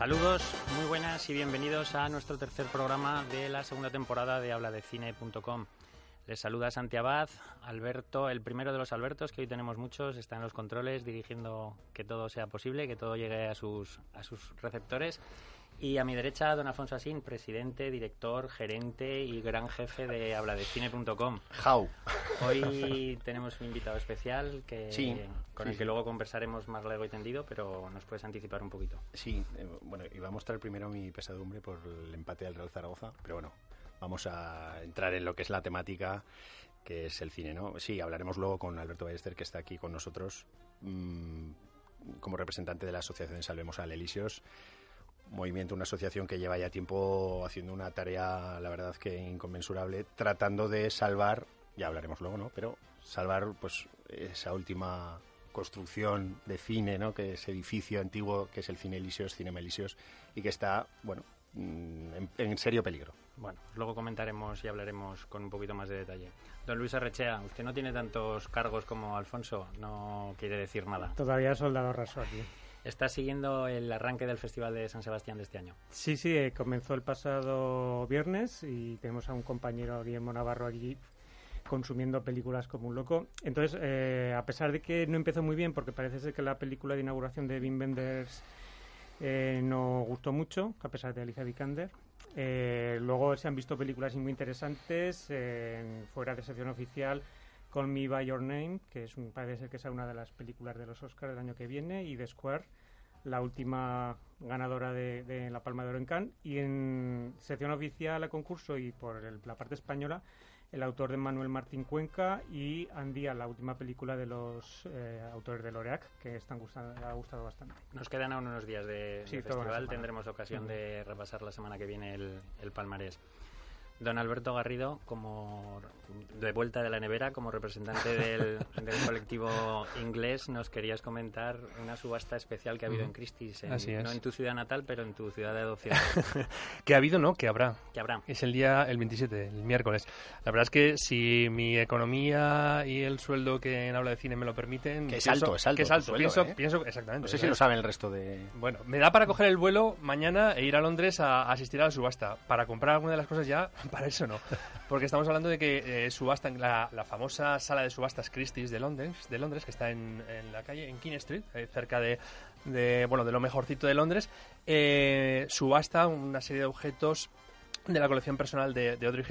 Saludos, muy buenas y bienvenidos a nuestro tercer programa de la segunda temporada de habladecine.com. Les saluda Santi Abad, Alberto, el primero de los Albertos, que hoy tenemos muchos, está en los controles dirigiendo que todo sea posible, que todo llegue a sus, a sus receptores. Y a mi derecha, don Alfonso Asín, presidente, director, gerente y gran jefe de habladecine.com. How. Hoy tenemos un invitado especial que, Sí, con sí, el que sí. luego conversaremos más largo y tendido, pero nos puedes anticipar un poquito. Sí, eh, bueno, iba a mostrar primero mi pesadumbre por el empate del Real Zaragoza, pero bueno, vamos a entrar en lo que es la temática, que es el cine, ¿no? Sí, hablaremos luego con Alberto Ballester, que está aquí con nosotros, mm, como representante de la Asociación Salvemos al Elíseos, movimiento, una asociación que lleva ya tiempo haciendo una tarea, la verdad que inconmensurable, tratando de salvar, ya hablaremos luego, ¿no? Pero salvar, pues, esa última construcción de cine, ¿no? Que ese edificio antiguo que es el Cine Elíseos, Cinema Elíseos, y que está, bueno, mm, en, en serio peligro. Bueno, pues luego comentaremos y hablaremos con un poquito más de detalle. Don Luis Arrechea, usted no tiene tantos cargos como Alfonso, no quiere decir nada. Todavía soldado raso aquí. Está siguiendo el arranque del Festival de San Sebastián de este año. Sí, sí, eh, comenzó el pasado viernes y tenemos a un compañero, Guillermo Navarro, aquí consumiendo películas como un loco. Entonces, eh, a pesar de que no empezó muy bien, porque parece ser que la película de inauguración de Wim Wenders eh, no gustó mucho, a pesar de Alicia Vikander. Eh, luego se han visto películas muy interesantes fuera de sección oficial. Call Me By Your Name, que es un, parece ser que sea una de las películas de los Oscars del año que viene, y The Square, la última ganadora de, de la Palma de Oro en Cannes. Y en sección oficial a concurso y por el- la parte española, el autor de Manuel Martín Cuenca y Andía, la última película de los eh, autores de Loreac, que están ha gustado bastante. Nos quedan aún unos días de, Sí, festival, tendremos ocasión de repasar la semana que viene el, el palmarés. Don Alberto Garrido, como de vuelta de la nevera, como representante del, del colectivo inglés, nos querías comentar una subasta especial que ha habido en Christie's, en- Así es. no en tu ciudad natal, pero en tu ciudad de adopción. Que ha habido, ¿no? Que habrá. que habrá. Es el día, el 27, el miércoles. La verdad es que si mi economía y el sueldo que en habla de cine me lo permiten... Que es pienso- alto, es alto Que es alto, sueldo, pienso, ¿eh? pienso, exactamente. No sé si lo sabe el resto de... Bueno, me da para coger el vuelo mañana e ir a Londres a, a asistir a la subasta. Para comprar alguna de las cosas ya, para eso no. Porque estamos hablando de que eh, la, famosa sala de subastas Christie's de Londres, de Londres que está en, la calle, en King Street, eh, cerca de, de, bueno, de lo mejorcito de Londres, eh, subasta una serie de objetos de la colección personal de, de Audrey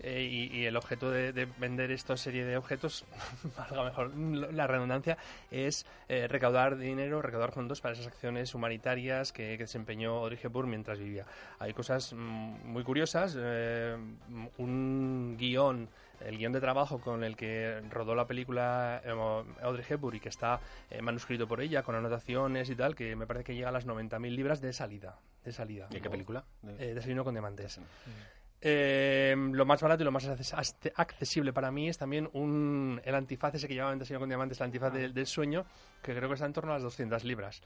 eh, y, el objeto de, de vender esta serie de objetos, valga mejor la redundancia, es eh, recaudar dinero, recaudar fondos para esas acciones humanitarias que, que desempeñó Audrey Hepburn mientras vivía. Hay cosas mm, muy curiosas, eh, un guion, el guion de trabajo con el que rodó la película eh, Audrey Hepburn y que está eh, manuscrito por ella con anotaciones y tal, que me parece que llega a las 90.000 libras de salida. De salida. ¿De qué película? De- Eh, Desayuno con diamantes. Eh, lo más barato y lo más accesible para mí es también un, el antifaz ese que llevaba en Desayuno con diamantes, el antifaz del, del sueño, que creo que está en torno a las 200 libras.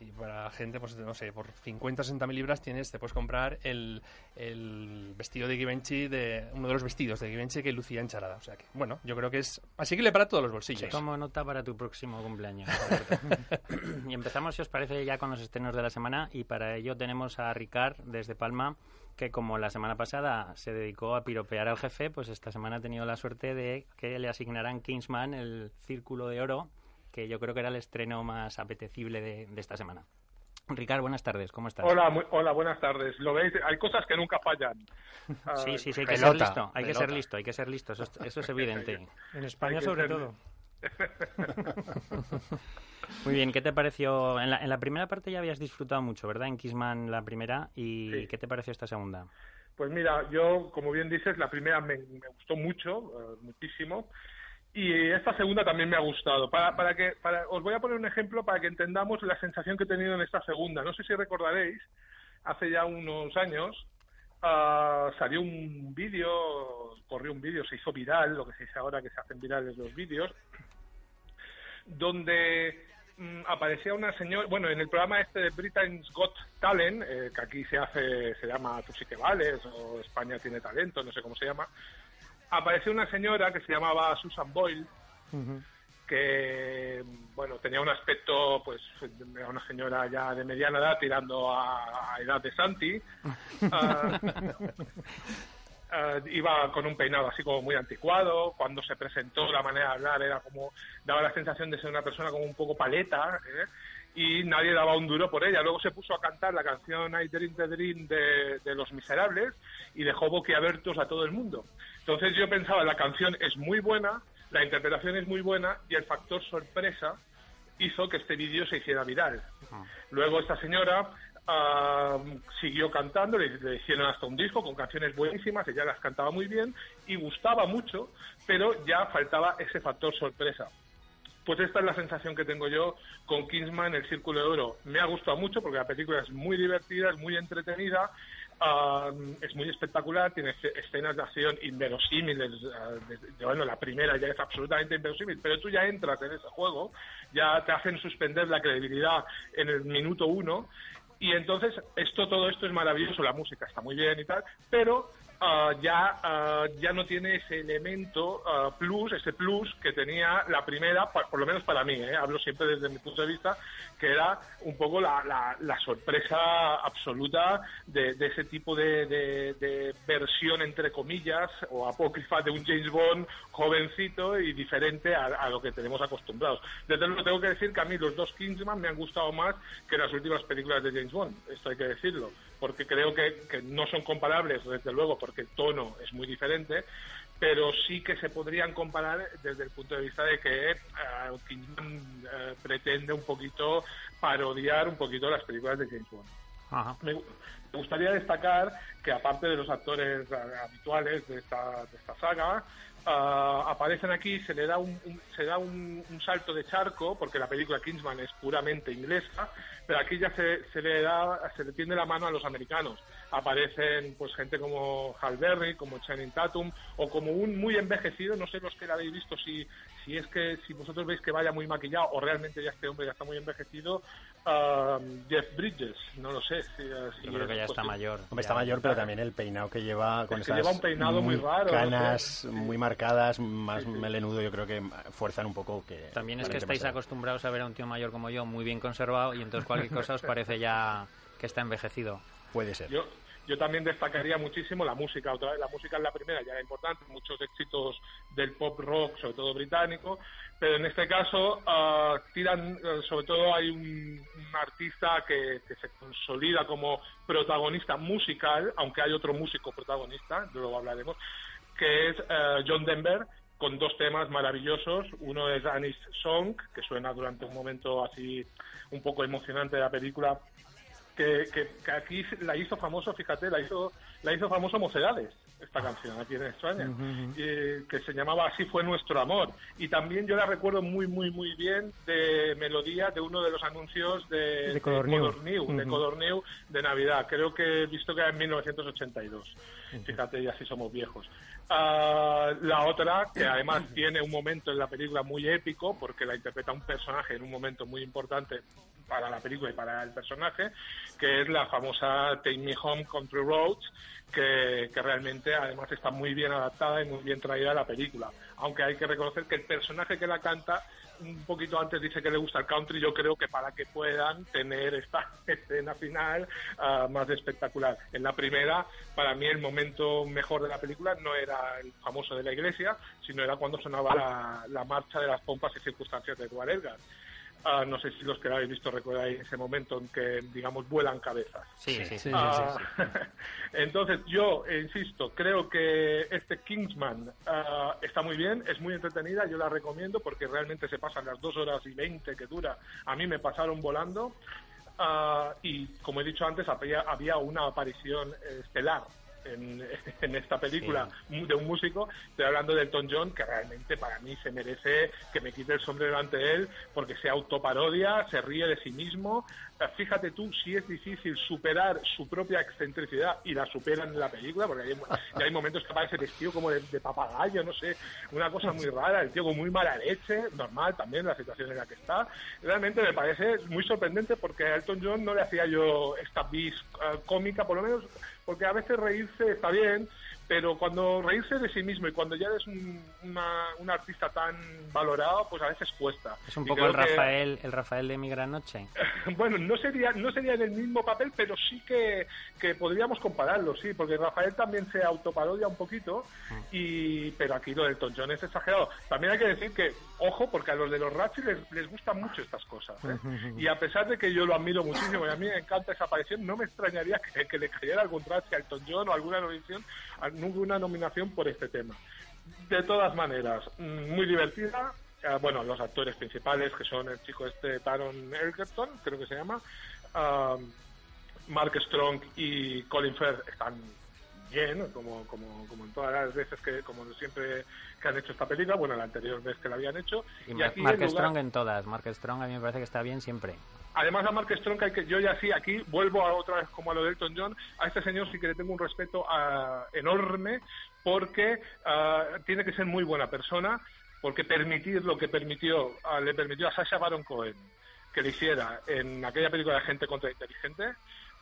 Y para gente, pues no sé, por 50 o 60 mil libras tienes, te puedes comprar el, el vestido de Givenchy, de, uno de los vestidos de Givenchy que lucía en charada. O sea que, bueno, yo creo que es asequible para todos los bolsillos. Tomo nota para tu próximo cumpleaños. Y empezamos, si os parece, ya con los estrenos de la semana. Y para ello tenemos a Ricard desde Palma, que como la semana pasada se dedicó a piropear al jefe, pues esta semana ha tenido la suerte de que le asignaran Kingsman el Círculo de Oro, que yo creo que era el estreno más apetecible de, de esta semana. Ricard, buenas tardes, ¿cómo estás? Hola, muy- hola, buenas tardes. Lo veis, hay cosas que nunca fallan. Sí, sí, sí, hay que pelota, ser listo, hay que ser listo, hay que ser listo, eso, es- eso es evidente. En España, sobre ser- todo. Muy bien, ¿qué te pareció? En la, en la primera parte ya habías disfrutado mucho, ¿verdad? En Kissman la primera, ¿y Sí. qué te pareció esta segunda? Pues mira, yo, como bien dices, la primera me, me gustó mucho, eh, muchísimo. Y esta segunda también me ha gustado. Para, para que, para, os voy a poner un ejemplo para que entendamos la sensación que he tenido en esta segunda. No sé si recordaréis, hace ya unos años ah, salió un vídeo, corrió un vídeo, se hizo viral, lo que se dice ahora que se hacen virales los vídeos, donde mm, aparecía una señora, bueno, en el programa este de Britain's Got Talent, eh, que aquí se hace, se llama Tú sí que vales, o España tiene talento, no sé cómo se llama, apareció una señora que se llamaba Susan Boyle, que que bueno tenía un aspecto pues era una señora ya de mediana edad tirando a, edad de Santi ah, iba con un peinado así como muy anticuado cuando se presentó la manera de hablar era como daba la sensación de ser una persona como un poco paleta ¿eh? y nadie daba un duro por ella. Luego se puso a cantar la canción I Dream the Dream de, de Los Miserables y dejó boquiabiertos a todo el mundo. Entonces yo pensaba, la canción es muy buena, la interpretación es muy buena y el factor sorpresa hizo que este vídeo se hiciera viral. Luego esta señora ah, siguió cantando, le, le, hicieron hasta un disco con canciones buenísimas, ella las cantaba muy bien y gustaba mucho, pero ya faltaba ese factor sorpresa. Pues esta es la sensación que tengo yo con Kingsman, El Círculo de Oro. Me ha gustado mucho porque la película es muy divertida, es muy entretenida, es muy espectacular, tiene escenas de acción inverosímiles. Uh, bueno, la primera ya es absolutamente inverosímil, pero tú ya entras en ese juego, ya te hacen suspender la credibilidad en el minuto uno. Y entonces, esto, todo esto es maravilloso, la música está muy bien y tal, pero Ah, ya, ah, ya no tiene ese elemento ah, plus, ese plus que tenía la primera, por, lo menos para mí, ¿eh? hablo siempre desde mi punto de vista, que era un poco la, la, sorpresa absoluta de, ese tipo de, de, versión, entre comillas, o apócrifa de un James Bond jovencito y diferente a, lo que tenemos acostumbrados. Desde luego tengo que decir que a mí los dos Kingsman me han gustado más que las últimas películas de James Bond, esto hay que decirlo porque creo que, no son comparables, desde luego, porque el tono es muy diferente, pero sí que se podrían comparar desde el punto de vista de que uh, uh, pretende un poquito parodiar un poquito las películas de James Bond. Me, gustaría destacar que aparte de los actores habituales de esta, de esta saga, Uh, aparecen aquí, se le da un, se da un, salto de charco, porque la película Kingsman es puramente inglesa, pero aquí ya se, se le da, se le tiende la mano a los americanos. Aparecen pues gente como Hal Berry, como Channing Tatum, o como un muy envejecido, no sé los que la habéis visto, si, si es que si vosotros veis que vaya muy maquillado o realmente ya este hombre ya está muy envejecido, uh, Jeff Bridges, no lo sé. Si, Yo creo que ya está mayor. Hombre, está mayor, pero también el peinado que lleva con esas lleva un peinado muy, raro, canas muy marcadas, más melenudo, yo creo que fuerzan un poco que... También es que estáis acostumbrados a ver a un tío mayor como yo muy bien conservado y entonces cualquier cosa os parece ya que está envejecido. Puede ser. Yo, yo también destacaría muchísimo la música. Otra vez, la música es la primera, ya era importante, muchos éxitos del pop rock, sobre todo británico, pero en este caso uh, tiran, uh, sobre todo hay un, artista que, que, se consolida como protagonista musical, aunque hay otro músico protagonista, luego hablaremos, que es uh, John Denver, con dos temas maravillosos. Uno es Annie's Song, que suena durante un momento así un poco emocionante de la película, que, que, aquí la hizo famoso, fíjate, la hizo, la hizo famoso Mocedades, esta canción aquí en España, que se llamaba Así fue nuestro amor. Y también yo la recuerdo muy, muy, muy bien de melodía de uno de los anuncios de, de Codorniu, de, Codorniu, de Navidad. Creo que he visto que era en 1982. Fíjate, y así somos viejos. Uh, la otra, que además tiene un momento en la película muy épico, porque la interpreta un personaje en un momento muy importante para la película y para el personaje, que es la famosa Take Me Home Country Roads, que, que, realmente además está muy bien adaptada y muy bien traída a la película. Aunque hay que reconocer que el personaje que la canta un poquito antes dice que le gusta el country, yo creo que para que puedan tener esta escena final uh, más espectacular. En la primera, para mí el momento mejor de la película no era el famoso de la iglesia, sino era cuando sonaba la, marcha de las pompas y circunstancias de Edward Elgar. Uh, no sé si los que lo habéis visto recordáis ese momento en que, digamos, vuelan cabezas. Sí, sí, sí. Uh, entonces, yo, insisto, creo que este Kingsman uh, está muy bien, es muy entretenida, yo la recomiendo porque realmente se pasan las dos horas y veinte que dura. A mí me pasaron volando. y como he dicho antes, había, había una aparición estelar en, esta película de un músico, estoy hablando de Elton John, que realmente para mí se merece que me quite el sombrero ante él, porque se autoparodia, se ríe de sí mismo. Fíjate tú si es difícil superar su propia excentricidad y la superan en la película, porque hay, hay momentos que aparece vestido como de, papagayo, no sé, una cosa muy rara, el tío con muy mala leche, normal también la situación en la que está. Realmente me parece muy sorprendente porque a Elton John no le hacía yo esta bis eh, cómica, por lo menos porque a veces reírse está bien, pero cuando reírse de sí mismo y cuando ya eres un, un artista tan valorado, pues a veces cuesta. Es un poco el Rafael, el Rafael de Mi Gran Noche. bueno, no sería, no sería en el mismo papel, pero sí que, que podríamos compararlo, sí, porque Rafael también se autoparodia un poquito, y pero aquí lo del John es exagerado. También hay que decir que, ojo, porque a los de los Ratchi les, les gustan mucho estas cosas. ¿eh? y a pesar de que yo lo admiro muchísimo y a mí me encanta esa aparición, no me extrañaría que, le cayera algún Ratchi a Elton John o alguna nominación, ninguna nominación por este tema. De todas maneras, mm, muy divertida. Eh, bueno, los actores principales, que son el chico este Taron Egerton, creo que se llama, ah, Mark Strong y Colin Firth están bien, como, como, como en todas las veces que, como siempre que han hecho esta película, bueno, la anterior vez que la habían hecho. Y, Mark Strong en todas, Mark Strong a mí me parece que está bien siempre. Además a Mark Strong, hay que, yo ya sí, aquí vuelvo a otra vez como a lo de Elton John, a este señor sí que le tengo un respeto ah, enorme porque ah, tiene que ser muy buena persona, porque permitir lo que permitió, ah, le permitió a Sasha Baron Cohen que le hiciera en aquella película de Gente contra Inteligente,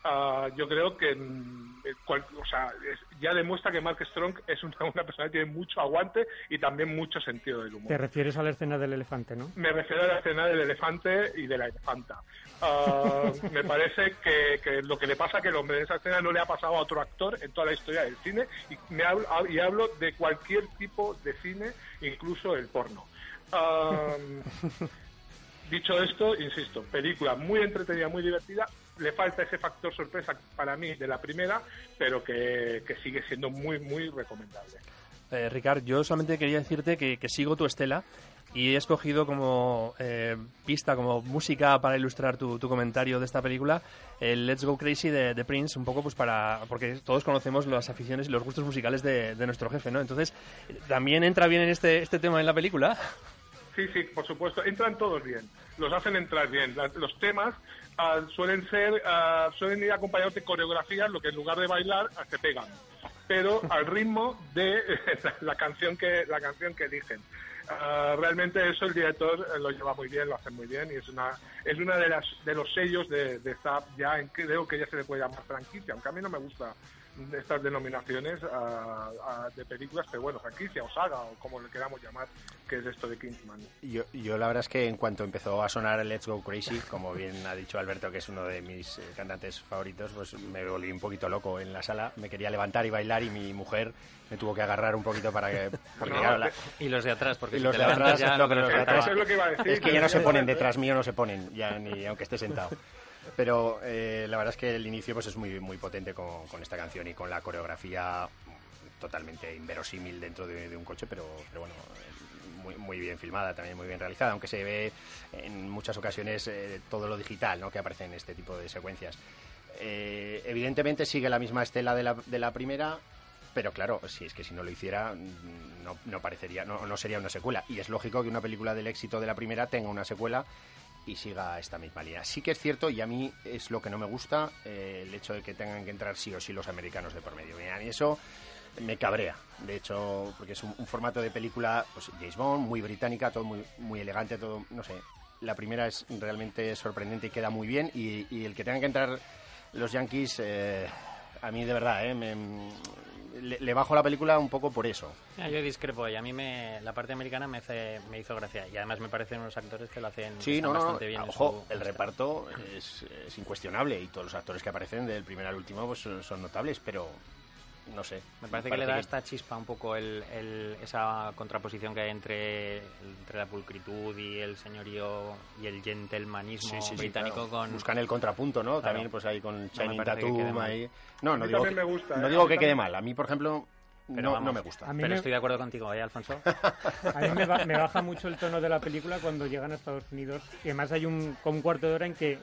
Ah, yo creo que mm, o sea, ya demuestra que Mark Strong es una, persona que tiene mucho aguante y también mucho sentido del humor. Te refieres a la escena del elefante, ¿no? Me refiero a la escena del elefante y de la elefanta. Ah, me parece que, lo que le pasa que el hombre en esa escena no le ha pasado a otro actor en toda la historia del cine y, me hablo, y hablo de cualquier tipo de cine, incluso el porno. Ah, dicho esto, insisto, película muy entretenida, muy divertida, le falta ese factor sorpresa para mí de la primera, pero que, sigue siendo muy, muy recomendable. Eh, Ricard, yo solamente quería decirte que, sigo tu estela y he escogido como eh, pista, como música para ilustrar tu, comentario de esta película, el Let's Go Crazy de, Prince, un poco pues para, porque todos conocemos las aficiones y los gustos musicales de, nuestro jefe, ¿no? Entonces, ¿también entra bien en este, este tema en la película? Sí, sí, por supuesto, entran todos bien, los hacen entrar bien. los temas Ah, suelen ser ah, suelen ir acompañados de coreografías, lo que en lugar de bailar ah, se pegan, pero al ritmo de la canción que la canción que eligen. realmente eso el director lo lleva muy bien, lo hace muy bien y es una es una de las de los sellos de, de Zap ya en creo que ya se le puede llamar franquicia, aunque a mí no me gusta estas denominaciones de películas, pero bueno, franquicia o saga o como le queramos llamar, que es esto de Kingsman. Yo, yo la verdad es que en cuanto empezó a sonar Let's Go Crazy, como bien ha dicho Alberto, que es uno de mis eh, cantantes favoritos, pues me volví un poquito loco en la sala, me quería levantar y bailar y mi mujer me tuvo que agarrar un poquito para que... y los de atrás, porque los de atrás, ya, no, es, que ya no se ponen detrás mío, no se ponen, ya ni aunque esté sentado. Pero eh, la verdad es que el inicio pues es muy, muy potente con, con esta canción y con la coreografía totalmente inverosímil dentro de, un coche, pero, pero bueno, muy, muy, bien filmada, también muy bien realizada, aunque se ve en muchas ocasiones eh, todo lo digital ¿no? que aparece en este tipo de secuencias. Eh, evidentemente sigue la misma estela de la, de la primera, pero claro, si es que si no lo hiciera, no, no parecería, no, no, sería una secuela. Y es lógico que una película del éxito de la primera tenga una secuela y siga esta misma línea. Sí que es cierto, y a mí es lo que no me gusta, eh, el hecho de que tengan que entrar sí o sí los americanos de por medio. Y eso me cabrea, de hecho, porque es un, formato de película, pues James Bond, muy británica, todo muy, muy elegante, todo, no sé. La primera es realmente sorprendente y queda muy bien, y, el que tengan que entrar los Yankees, eh, a mí de verdad, eh, me, le, bajo la película un poco por eso. yo discrepo y a mí me, la parte americana me, me hizo gracia y además me parecen unos actores que lo hacen bastante bien. Ojo, el reparto es, incuestionable y todos los actores que aparecen del primer al último pues, son, notables, pero no sé. Me parece, que le da esta chispa un poco el, esa contraposición que hay entre, entre la pulcritud y el señorío y el gentlemanismo británico con... Buscan el contrapunto, ¿no? También pues ahí con Channing Tatum ahí... No, no digo, que, no ¿eh? digo que quede mal. A mí, por ejemplo, no, no, me gusta. Pero estoy de acuerdo contigo, ¿eh, Alfonso? A mí me, baja mucho el tono de la película cuando llegan a Estados Unidos. Y además hay un, un cuarto de hora en que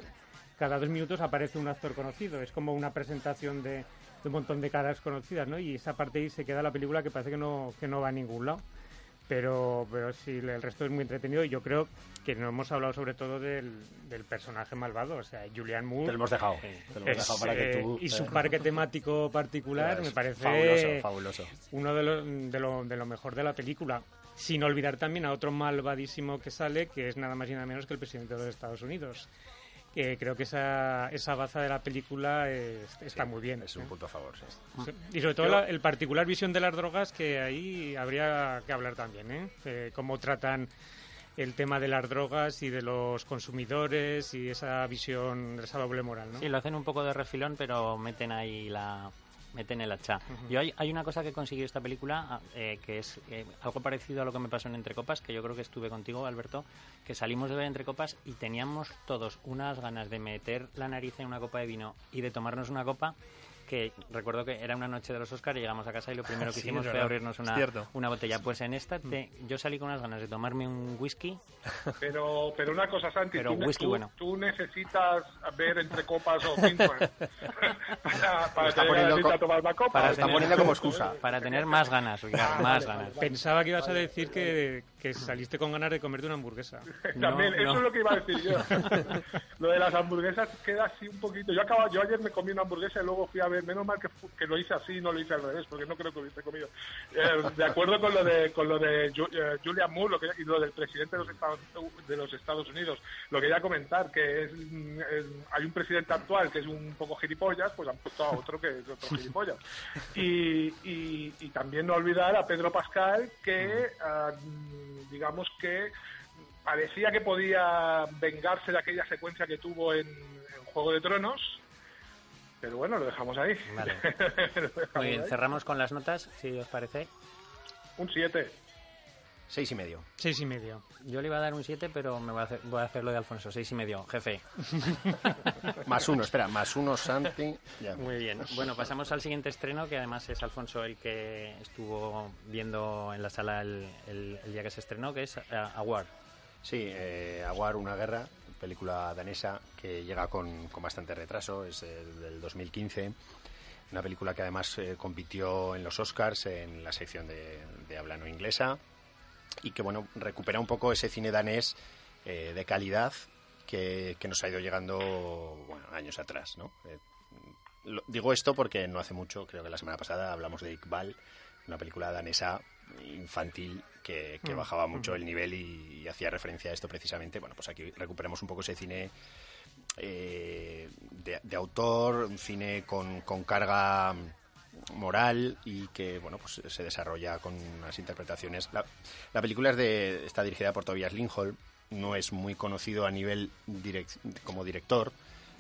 cada dos minutos aparece un actor conocido. Es como una presentación de, un montón de caras conocidas, ¿no? Y esa parte ahí se queda la película que parece que no, que no va a ningún lado. Pero, pero sí, el resto es muy entretenido y yo creo que no hemos hablado sobre todo del, del personaje malvado, o sea, Julian Moore. Te lo hemos dejado. Te lo hemos dejado para que tú, y su parque temático particular me parece fabuloso, fabuloso. uno de lo, de, lo, de lo mejor de la película. Sin olvidar también a otro malvadísimo que sale, que es nada más y nada menos que el presidente de los Estados Unidos eh, creo que esa, esa baza de la película es- está muy bien. Es ¿eh? un punto a favor, sí. Sí. Y sobre todo la- el particular visión de las drogas, que ahí habría que hablar también, ¿eh? Eh, cómo tratan el tema de las drogas y de los consumidores y esa visión, esa doble moral, ¿no? Sí, lo hacen un poco de refilón, pero meten ahí la meten el hacha. Yo hay, hay una cosa que consiguió esta película ah, eh, que es eh, algo parecido a lo que me pasó en Entre Copas, que yo creo que estuve contigo, Alberto, que salimos de ver Entre Copas y teníamos todos unas ganas de meter la nariz en una copa de vino y de tomarnos una copa que recuerdo que era una noche de los Oscars y llegamos a casa y lo primero que Sí, hicimos fue abrirnos una, una botella. Pues en esta te- yo salí con unas ganas de tomarme un whisky Pero, pero una cosa, Santi, Pero tú, whisky tú- bueno. tú necesitas ver entre copas o cinco ¿eh? para, para Está poniendo co- tomar una copa. para ¿o Está tener- poniendo como excusa. para tener más ganas, Ricardo, Ah, más vale, ganas. Pensaba que ibas a decir que, que saliste con ganas de comerte una hamburguesa. También, No, eso no. es lo que iba a decir yo. lo de las hamburguesas queda así un poquito. Yo acabo, yo ayer me comí una hamburguesa y luego fui a ver, menos mal que, lo hice así, no lo hice al revés, porque no creo que hubiese comido. Eh, de acuerdo con lo de con lo de eh, Julian Moore lo que, y lo del presidente de los Estados de los Estados Unidos, lo quería comentar que es, mm, es- hay un presidente actual que es un poco gilipollas, pues han puesto a otro que es otro gilipollas. Y, y, y también no olvidar a Pedro Pascal que mm, digamos que parecía que podía vengarse de aquella secuencia que tuvo en, en Juego de Tronos. Pero bueno, lo dejamos ahí. Vale. Dejamos Muy bien, ahí. cerramos con las notas, si os parece. Un 7. Seis y medio. Seis y medio. Yo le iba a dar un 7, pero me voy a hacer, voy a hacer lo de Alfonso, seis y medio, jefe. Más uno, espera, más uno, Santi. Ya. Muy bien. Bueno, pasamos al siguiente estreno, que además es Alfonso el que estuvo viendo en la sala el, el- el día que se estrenó, que es eh, Award. Sí, eh, Aguar, una guerra, película danesa que llega con, con bastante retraso, es eh, del 2015. Una película que además eh, compitió en los Oscars en la sección de, de inglesa y que bueno recupera un poco ese cine danés eh, de calidad que, que nos ha ido llegando años atrás. ¿no? Digo esto porque no hace mucho, creo que la semana pasada hablamos de Iqbal, una película danesa infantil que, que bajaba mucho el nivel y, y hacía referencia a esto precisamente. Bueno, pues aquí recuperamos un poco ese cine eh, de, de autor, un cine con, con carga moral y que bueno pues se desarrolla con unas interpretaciones. La, la película es de, está dirigida por Tobias Lindholm, no es muy conocido a nivel direc- como director,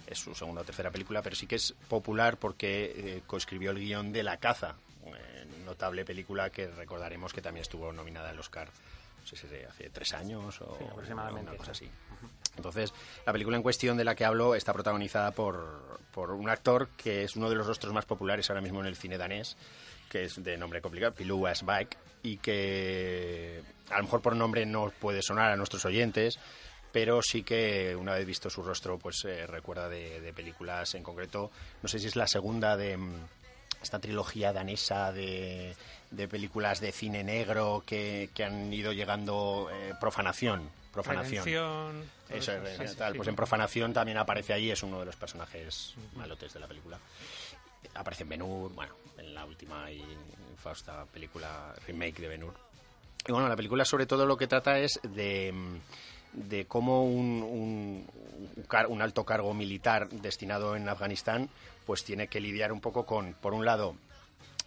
es su segunda o tercera película, pero sí que es popular porque eh, coescribió el guion de La caza, notable película que recordaremos que también estuvo nominada al Oscar, no sé si hace tres años o Sí, aproximadamente, una cosa sí. así. Entonces, la película en cuestión de la que hablo está protagonizada por, por un actor que es uno de los rostros más populares ahora mismo en el cine danés, que es de nombre complicado, Pilou Asbæk, y que a lo mejor por nombre no puede sonar a nuestros oyentes, pero sí que una vez visto su rostro, pues eh, recuerda de, de películas en concreto, no sé si es la segunda de mm, esta trilogía danesa de, de películas de cine negro que, que han ido llegando eh, profanación. Profanación. Eso es, sí, sí, tal. sí. Pues en Profanación también aparece ahí, es uno de los personajes malotes de la película. Aparece en Ben-Hur, bueno, en la última y infausta película remake de Ben-Hur. Y bueno, la película sobre todo lo que trata es de, de cómo un, un, un car- un alto cargo militar destinado en Afganistán pues tiene que lidiar un poco con, por un lado,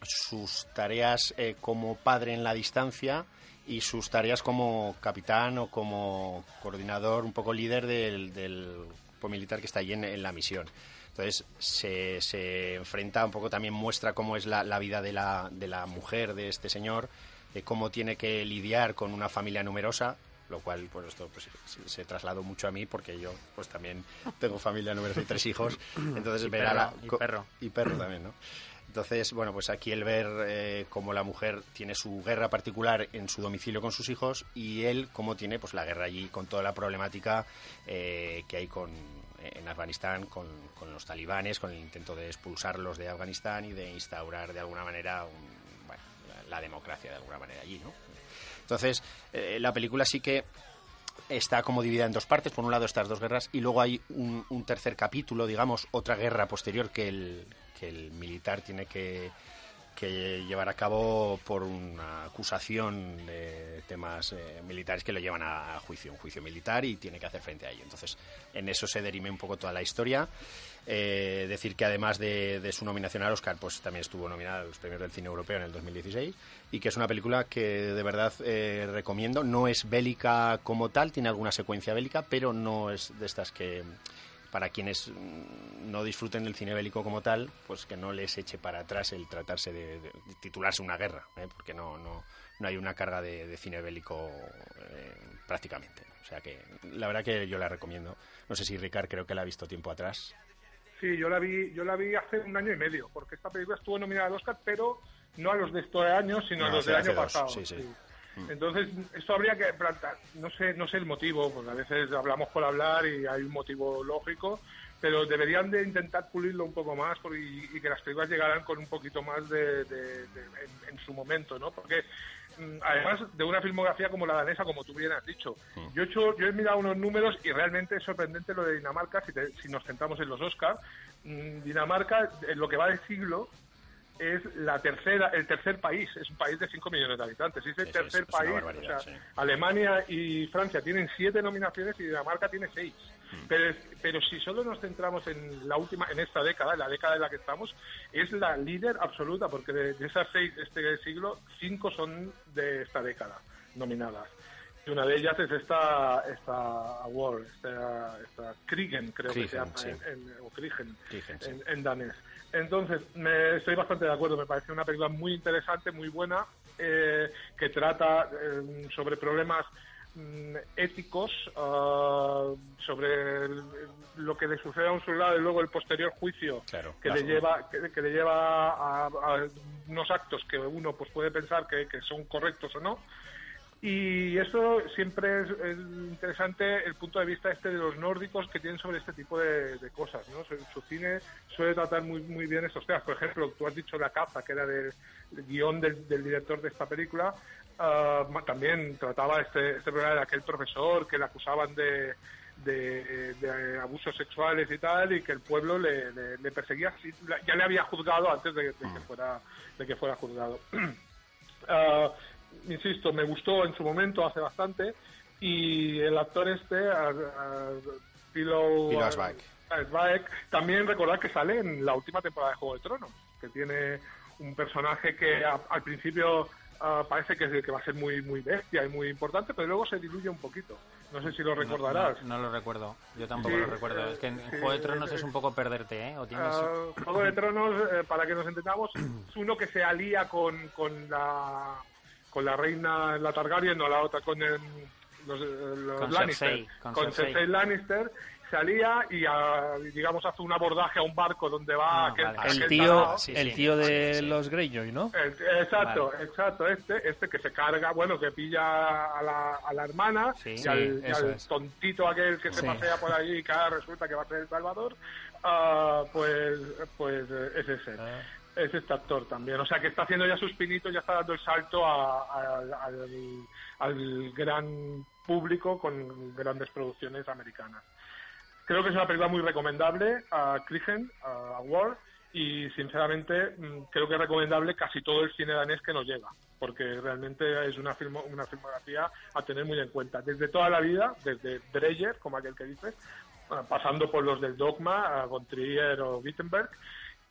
sus tareas eh, como padre en la distancia y sus tareas como capitán o como coordinador, un poco líder del, del militar que está allí en, la misión. Entonces se, se enfrenta un poco, también muestra cómo es la, vida de la, de la mujer de este señor, cómo tiene que lidiar con una familia numerosa, lo cual pues esto pues, se, trasladó mucho a mí porque yo pues también tengo familia numerosa y tres hijos, entonces Y ver a perro, la- y perro. y perro también, ¿no? Entonces, bueno, pues aquí el ver eh, cómo la mujer tiene su guerra particular en su domicilio con sus hijos y él cómo tiene pues la guerra allí con toda la problemática eh, que hay con en Afganistán con, con los talibanes, con el intento de expulsarlos de Afganistán y de instaurar de alguna manera un- la democracia de alguna manera allí, ¿no? Entonces, eh, la película sí que está como dividida en dos partes. Por un lado, estas dos guerras, y luego hay un, un tercer capítulo, digamos, otra guerra posterior que el, que el militar tiene que, llevar a cabo por una acusación de temas eh, militares que lo llevan a, juicio, un juicio militar y tiene que hacer frente a ello. Entonces, en eso se derime un poco toda la historia. Eh, decir que además de, su nominación al Oscar, pues también estuvo nominada a los premios del cine europeo en el 2016 y que es una película que de verdad eh, recomiendo. No es bélica como tal, tiene alguna secuencia bélica, pero no es de estas que para quienes no disfruten del cine bélico como tal, pues que no les eche para atrás el tratarse de, titularse una guerra, ¿eh? porque no, no, no hay una carga de, cine bélico eh, prácticamente. O sea que la verdad que yo la recomiendo. No sé si Ricard creo que la ha visto tiempo atrás. Sí, yo la vi, yo la vi hace un año y medio, porque esta película estuvo nominada al Oscar, pero no a los de estos años, sino a los del año pasado. Sí, sí. Entonces, esto habría que plantar, no sé, no sé el motivo, porque a veces hablamos por hablar y hay un motivo lógico, pero deberían de intentar pulirlo un poco más y, que las películas llegaran con un poquito más de, en, su momento, ¿no? Porque Mm, además de una filmografía como la danesa, como tú bien has dicho. Yo he, hecho, yo he mirado unos números y realmente es sorprendente lo de Dinamarca, si, te, si nos centramos en los Oscars. Mm, Dinamarca, en lo que va de siglo, es la tercera, el tercer país, es un país de 5 millones de habitantes, es el tercer país. Alemania y Francia tienen 7 nominaciones y Dinamarca tiene 6. Pero, pero si solo nos centramos en la última, en esta década, en la década en la que estamos, es la líder absoluta, porque de, esas seis de este siglo, cinco son de esta década nominadas. Y una de ellas es esta, esta Award, esta, esta Krigen, creo que se llama, en, o Krigen, en danés. Entonces, me, estoy bastante de acuerdo. Me parece una película muy interesante, muy buena, eh, que trata eh, sobre problemas mm, éticos, ah, sobre lo que le sucede a un soldado y luego el posterior juicio que, le lleva, que, le lleva a, unos actos que uno pues puede pensar que son correctos o no. Y eso siempre es, interesante el punto de vista este de los nórdicos que tienen sobre este tipo de, cosas. ¿no? Su, cine suele tratar muy, muy bien estos temas. Por ejemplo, tú has dicho La caza, que era del, guion del, director de esta película. Ah, también trataba este, este problema de aquel profesor que le acusaban de, de, abusos sexuales y tal, y que el pueblo le, perseguía. Ya le había juzgado antes de, que, mm. fuera, de que fuera juzgado. Uh, insisto, me gustó en su momento, hace bastante, y el actor este, Philo también recordar que sale en la última temporada de Juego de Tronos, que tiene un personaje que al principio parece que, que, va a ser muy muy bestia y muy importante, pero luego se diluye un poquito. No sé si lo recordarás. No, lo recuerdo, yo tampoco lo recuerdo. es que en Juego de Tronos es un poco perderte, ¿eh? ¿O tienes... Juego de Tronos, eh, para que nos entendamos, es uno que se alía con, con la con la reina la Targaryen, no la otra, con los, con Lannister. con, Cersei. Lannister salía y digamos hace un abordaje a un barco donde va ah, el tío el tío de los Greyjoy no exacto exacto este este que se carga bueno que pilla a la, a la hermana y, al, tontito aquel que se pasea por allí y que resulta que va a ser el Salvador uh, pues pues es ese ah. es este actor también. O sea, que está haciendo ya sus pinitos, ya está dando el salto al, gran público con grandes producciones americanas. Creo que es una película muy recomendable a Krigen, a Ward, y sinceramente mm, creo que es recomendable casi todo el cine danés que nos llega, porque realmente es una, una filmografía a tener muy en cuenta. Desde toda la vida, desde Dreyer, como aquel que dice, pasando por los del Dogma, a Trier o Wittenberg,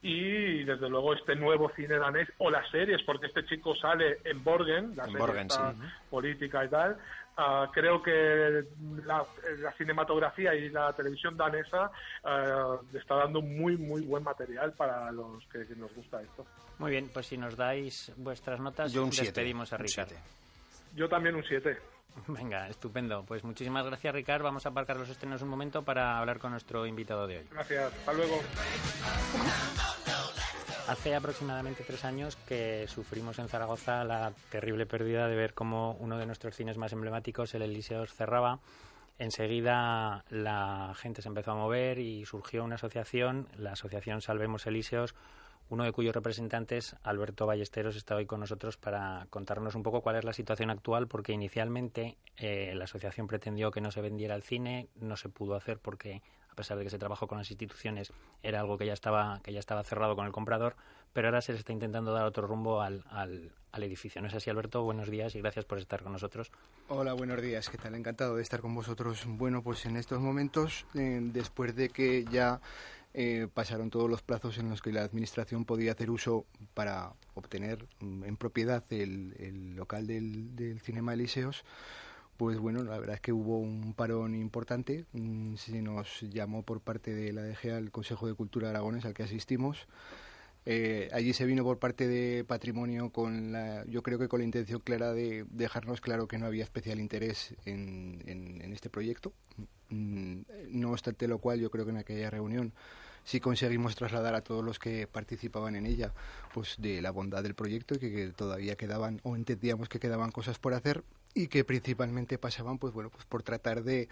y desde luego este nuevo cine danés o las series, porque este chico sale en Borgen, la serie política y tal. Ah, creo que la, cinematografía y la televisión danesa uh, está dando muy, muy buen material para los que, nos gusta esto. Muy bien, pues si nos dais vuestras notas, Yo un despedimos a Ricardo. Yo también un 7. Venga, estupendo. Pues muchísimas gracias, Ricard. Vamos a aparcar los estrenos un momento para hablar con nuestro invitado de hoy. Gracias. Hasta luego. Hace aproximadamente tres años que sufrimos en Zaragoza la terrible pérdida de ver cómo uno de nuestros cines más emblemáticos, el Elíseos, cerraba. Enseguida la gente se empezó a mover y surgió una asociación, la Asociación Salvemos Elíseos, uno de cuyos representantes, Alberto Ballesteros, está hoy con nosotros para contarnos un poco cuál es la situación actual, porque inicialmente eh, la asociación pretendió que no se vendiera el cine, no se pudo hacer porque a pesar de que se trabajó con las instituciones, era algo que ya estaba que ya estaba cerrado con el comprador, pero ahora se le está intentando dar otro rumbo al, al, edificio. ¿No es así, Alberto? Buenos días y gracias por estar con nosotros. Hola, buenos días. ¿Qué tal? Encantado de estar con vosotros. Bueno, pues en estos momentos, eh, después de que ya eh, pasaron todos los plazos en los que la Administración podía hacer uso para obtener mm, en propiedad el, local del, del Cinema Eliseos, pues bueno, la verdad es que hubo un parón importante. Mm, se nos llamó por parte de la DGA al Consejo de Cultura Aragones al que asistimos. Eh, allí se vino por parte de Patrimonio con la, yo creo que con la intención clara de dejarnos claro que no había especial interés en, en este proyecto. Mm, no obstante lo cual, yo creo que en aquella reunión sí conseguimos trasladar a todos los que participaban en ella pues de la bondad del proyecto y que, todavía quedaban o entendíamos que quedaban cosas por hacer y que principalmente pasaban pues bueno pues por tratar de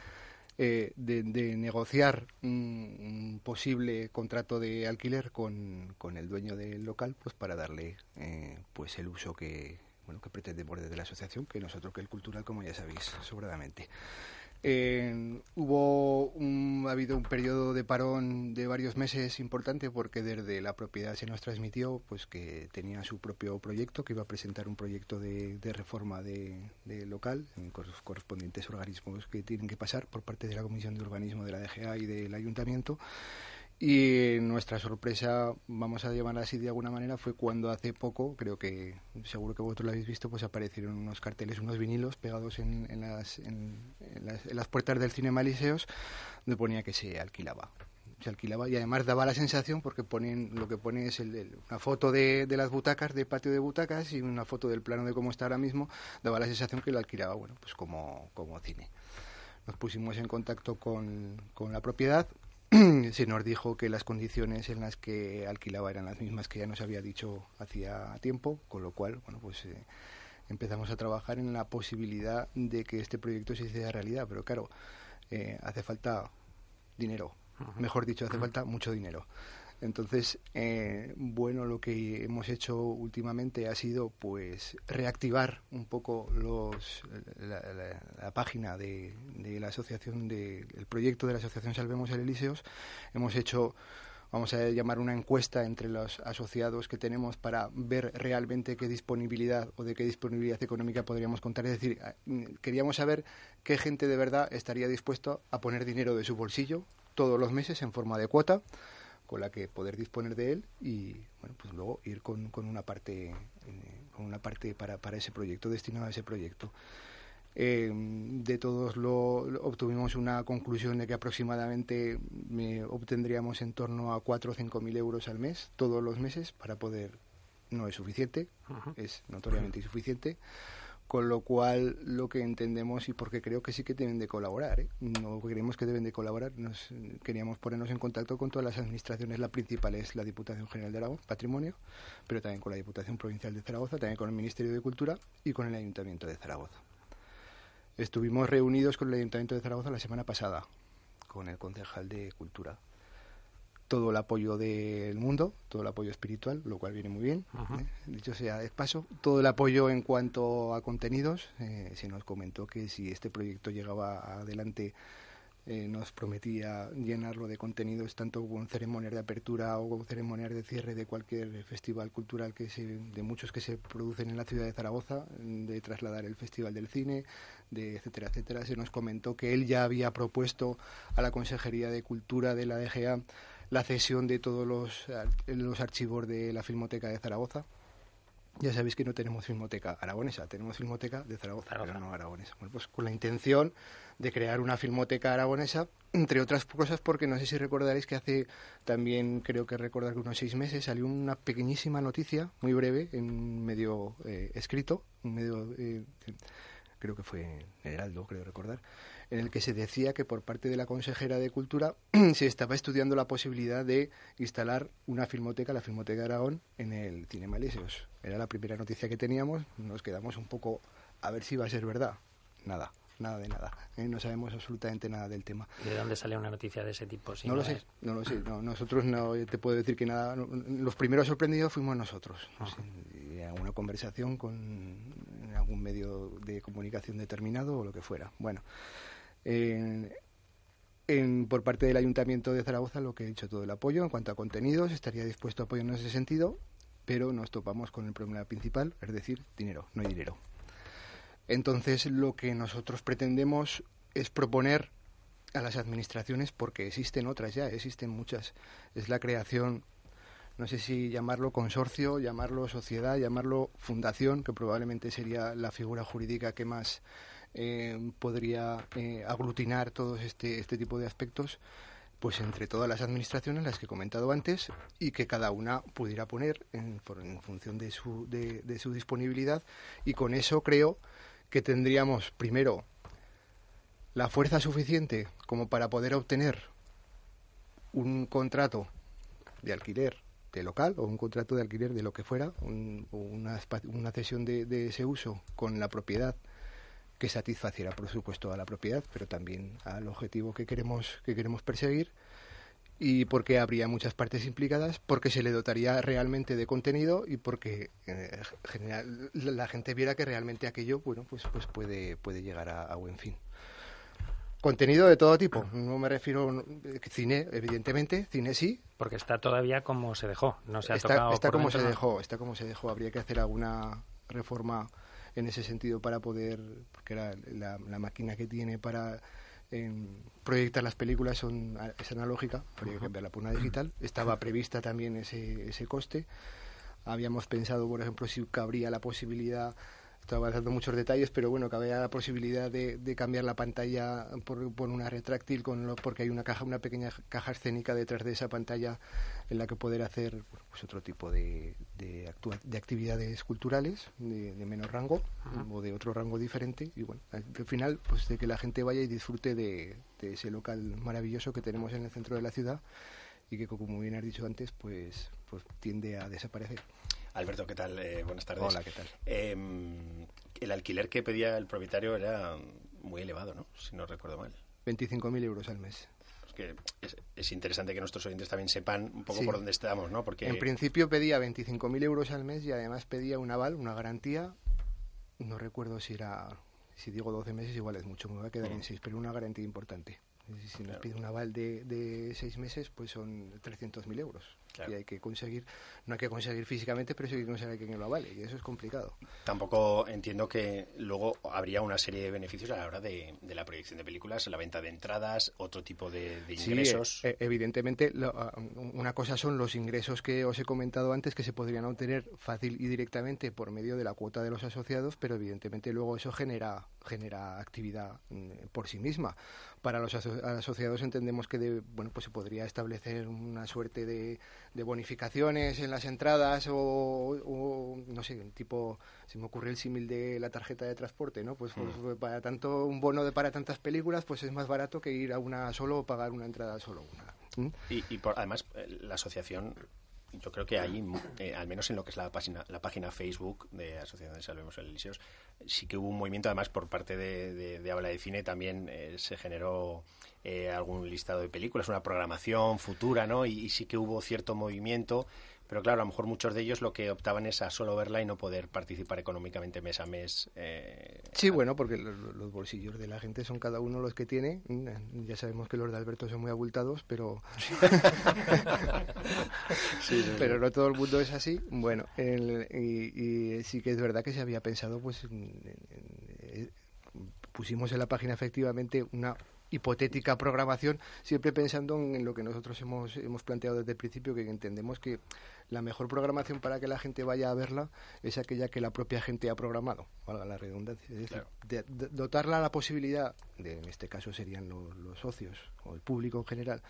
eh, de, negociar un, posible contrato de alquiler con, con, el dueño del local pues para darle eh, pues el uso que bueno que pretendemos desde la asociación que nosotros que el cultural como ya sabéis sobradamente eh, hubo ha habido un periodo de parón de varios meses importante porque desde la propiedad se nos transmitió pues que tenía su propio proyecto, que iba a presentar un proyecto de, reforma de, local en los correspondientes organismos que tienen que pasar por parte de la Comisión de Urbanismo de la DGA y del Ayuntamiento y nuestra sorpresa, vamos a llamarla así de alguna manera, fue cuando hace poco, creo que seguro que vosotros lo habéis visto, pues aparecieron unos carteles, unos vinilos pegados en, en, las, en, las, puertas del Cinema Eliseos, donde ponía que se alquilaba. Se alquilaba y además daba la sensación, porque ponen, lo que pone es una foto de, de, las butacas, del patio de butacas y una foto del plano de cómo está ahora mismo, daba la sensación que lo alquilaba, bueno, pues como, como cine. Nos pusimos en contacto con, con la propiedad, se nos dijo que las condiciones en las que alquilaba eran las mismas que ya nos había dicho hacía tiempo, con lo cual, bueno, pues eh, empezamos a trabajar en la posibilidad de que este proyecto se hiciera realidad. Pero claro, eh, hace falta dinero, mejor dicho, hace falta mucho dinero. Entonces, eh, bueno, lo que hemos hecho últimamente ha sido pues reactivar un poco los, la, página de, la asociación, de, el proyecto de la asociación Salvemos el Elíseos. Hemos hecho vamos a llamar una encuesta entre los asociados que tenemos para ver realmente qué disponibilidad o de qué disponibilidad económica podríamos contar. Es decir, queríamos saber qué gente de verdad estaría dispuesto a poner dinero de su bolsillo todos los meses en forma de cuota con la que poder disponer de él y bueno pues luego ir con, con una parte eh, con una parte para, para ese proyecto destinado a ese proyecto. Eh, de todos lo, obtuvimos una conclusión de que aproximadamente me obtendríamos en torno a 4 o 5 mil euros al mes todos los meses para poder no es suficiente es notoriamente insuficiente con lo cual lo que entendemos y porque creo que sí que deben de colaborar, ¿eh? no creemos que deben de colaborar, nos queríamos ponernos en contacto con todas las administraciones, la principal es la Diputación General de Aragón, Patrimonio, pero también con la Diputación Provincial de Zaragoza, también con el Ministerio de Cultura y con el Ayuntamiento de Zaragoza. Estuvimos reunidos con el Ayuntamiento de Zaragoza la semana pasada, con el concejal de Cultura todo el apoyo del mundo, todo el apoyo espiritual, lo cual viene muy bien, ¿eh? dicho sea de paso, todo el apoyo en cuanto a contenidos, eh, se nos comentó que si este proyecto llegaba adelante eh, nos prometía llenarlo de contenidos tanto con ceremonias de apertura o con ceremonias de cierre de cualquier festival cultural que se, de muchos que se producen en la ciudad de Zaragoza, de trasladar el Festival del Cine, de etcétera, etcétera. Se nos comentó que él ya había propuesto a la Consejería de Cultura de la DGA la cesión de todos los, los archivos de la Filmoteca de Zaragoza. Ya sabéis que no tenemos filmoteca aragonesa, tenemos filmoteca de Zaragoza, pero no aragonesa. Bueno, pues con la intención de crear una filmoteca aragonesa, entre otras cosas porque no sé si recordaréis que hace también, creo que recordar que unos seis meses, salió una pequeñísima noticia, muy breve, en medio eh, escrito, un medio, eh, creo que fue en Heraldo, creo recordar, en el que se decía que por parte de la consejera de Cultura se estaba estudiando la posibilidad de instalar una filmoteca, la Filmoteca de Aragón, en el Cinema Elíseos. Era la primera noticia que teníamos, nos quedamos un poco a ver si iba a ser verdad. Nada, nada de nada. ¿eh? No sabemos absolutamente nada del tema. ¿De dónde sale una noticia de ese tipo? no, lo sé, no lo sé. nosotros no te puedo decir que nada. los primeros sorprendidos fuimos nosotros. No una conversación con algún medio de comunicación determinado o lo que fuera. Bueno, por parte del Ayuntamiento de Zaragoza lo que he dicho todo el apoyo en cuanto a contenidos, estaría dispuesto a apoyarnos en ese sentido pero nos topamos con el problema principal, es decir, dinero, no hay dinero. Entonces, lo que nosotros pretendemos es proponer a las administraciones, porque existen otras ya, existen muchas, es la creación, no sé si llamarlo consorcio, llamarlo sociedad, llamarlo fundación, que probablemente sería la figura jurídica que más eh, podría eh, aglutinar todo este, este tipo de aspectos, pues entre todas las administraciones, las que he comentado antes, y que cada una pudiera poner en, en función de su, de, de su disponibilidad, y con eso creo que tendríamos primero la fuerza suficiente como para poder obtener un contrato de alquiler de local o un contrato de alquiler de lo que fuera, una, una, cesión de, ese uso con la propiedad que satisfaciera, por supuesto, a la propiedad, pero también al objetivo que queremos, que queremos perseguir y porque habría muchas partes implicadas, porque se le dotaría realmente de contenido y porque eh, general, la gente viera que realmente aquello, bueno, pues, pues puede, puede llegar a buen fin. Contenido de todo tipo. No me refiero cine, evidentemente, cine sí. Porque está todavía como se dejó, no se ha está, tocado. Está por como dentro, se ¿no? dejó, está como se dejó. Habría que hacer alguna reforma en ese sentido para poder, porque la, la máquina que tiene para eh, proyectar las películas son, es analógica, habría que cambiarla por una digital. Estaba prevista también ese, ese coste. Habíamos pensado, por ejemplo, si cabría la posibilidad estaba avanzando muchos detalles, pero bueno, cabía la posibilidad de, de cambiar la pantalla por, por, una retráctil, con lo, porque hay una caja, una pequeña caja escénica detrás de esa pantalla en la que poder hacer bueno, pues otro tipo de, de, actua, de actividades culturales de, de menor rango o de otro rango diferente. Y bueno, al final, pues de que la gente vaya y disfrute de, de ese local maravilloso que tenemos en el centro de la ciudad y que, como bien has dicho antes, pues, pues tiende a desaparecer. Alberto, ¿qué tal? Eh, buenas tardes. Hola, ¿qué tal? Eh, el alquiler que pedía el propietario era muy elevado, ¿no? Si no recuerdo mal. 25.000 euros al mes. Es que es, es, interesante que nuestros oyentes también sepan un poco sí. por dónde estamos, ¿no? Porque en principio pedía 25.000 euros al mes y además pedía un aval, una garantía. No recuerdo si era, si digo 12 meses, igual es mucho, me va a quedar mm. en 6, pero una garantía importante. Si nos claro. pide un aval de, de seis meses, pues son 300.000 euros. Claro. Y hay que conseguir, no hay que conseguir físicamente, pero sí hay que conseguir que lo avale, y eso es complicado. Tampoco entiendo que luego habría una serie de beneficios a la hora de, de la proyección de películas, la venta de entradas, otro tipo de, de ingresos. Sí, eh, evidentemente, lo, una cosa son los ingresos que os he comentado antes, que se podrían obtener fácil y directamente por medio de la cuota de los asociados, pero evidentemente luego eso genera, genera actividad mm, por sí misma para los aso asociados entendemos que de, bueno pues se podría establecer una suerte de, de bonificaciones en las entradas o, o, no sé tipo se me ocurre el símil de la tarjeta de transporte no pues, mm. pues, para tanto un bono de para tantas películas pues es más barato que ir a una solo o pagar una entrada solo una ¿Mm? y, y por, además la asociación yo creo que ahí, eh, al menos en lo que es la página, la página Facebook de Asociación de Salvemos el Liceos, sí que hubo un movimiento, además por parte de, de, de Habla de Cine también eh, se generó eh, algún listado de películas, una programación futura, ¿no? Y, y, sí que hubo cierto movimiento, pero claro, a lo mejor muchos de ellos lo que optaban es a solo verla y no poder participar económicamente mes a mes. Eh, sí, a... bueno, porque los, los, bolsillos de la gente son cada uno los que tiene. Ya sabemos que los de Alberto son muy abultados, pero. sí, sí, pero no todo el mundo es así. Bueno, el, y, y, sí que es verdad que se había pensado, pues. En, en, en, pusimos en la página efectivamente una hipotética programación, siempre pensando en lo que nosotros hemos, hemos planteado desde el principio, que entendemos que la mejor programación para que la gente vaya a verla es aquella que la propia gente ha programado, valga la redundancia. Es decir, claro. de, de, dotarla la posibilidad, de, en este caso serían los, los socios o el público en general,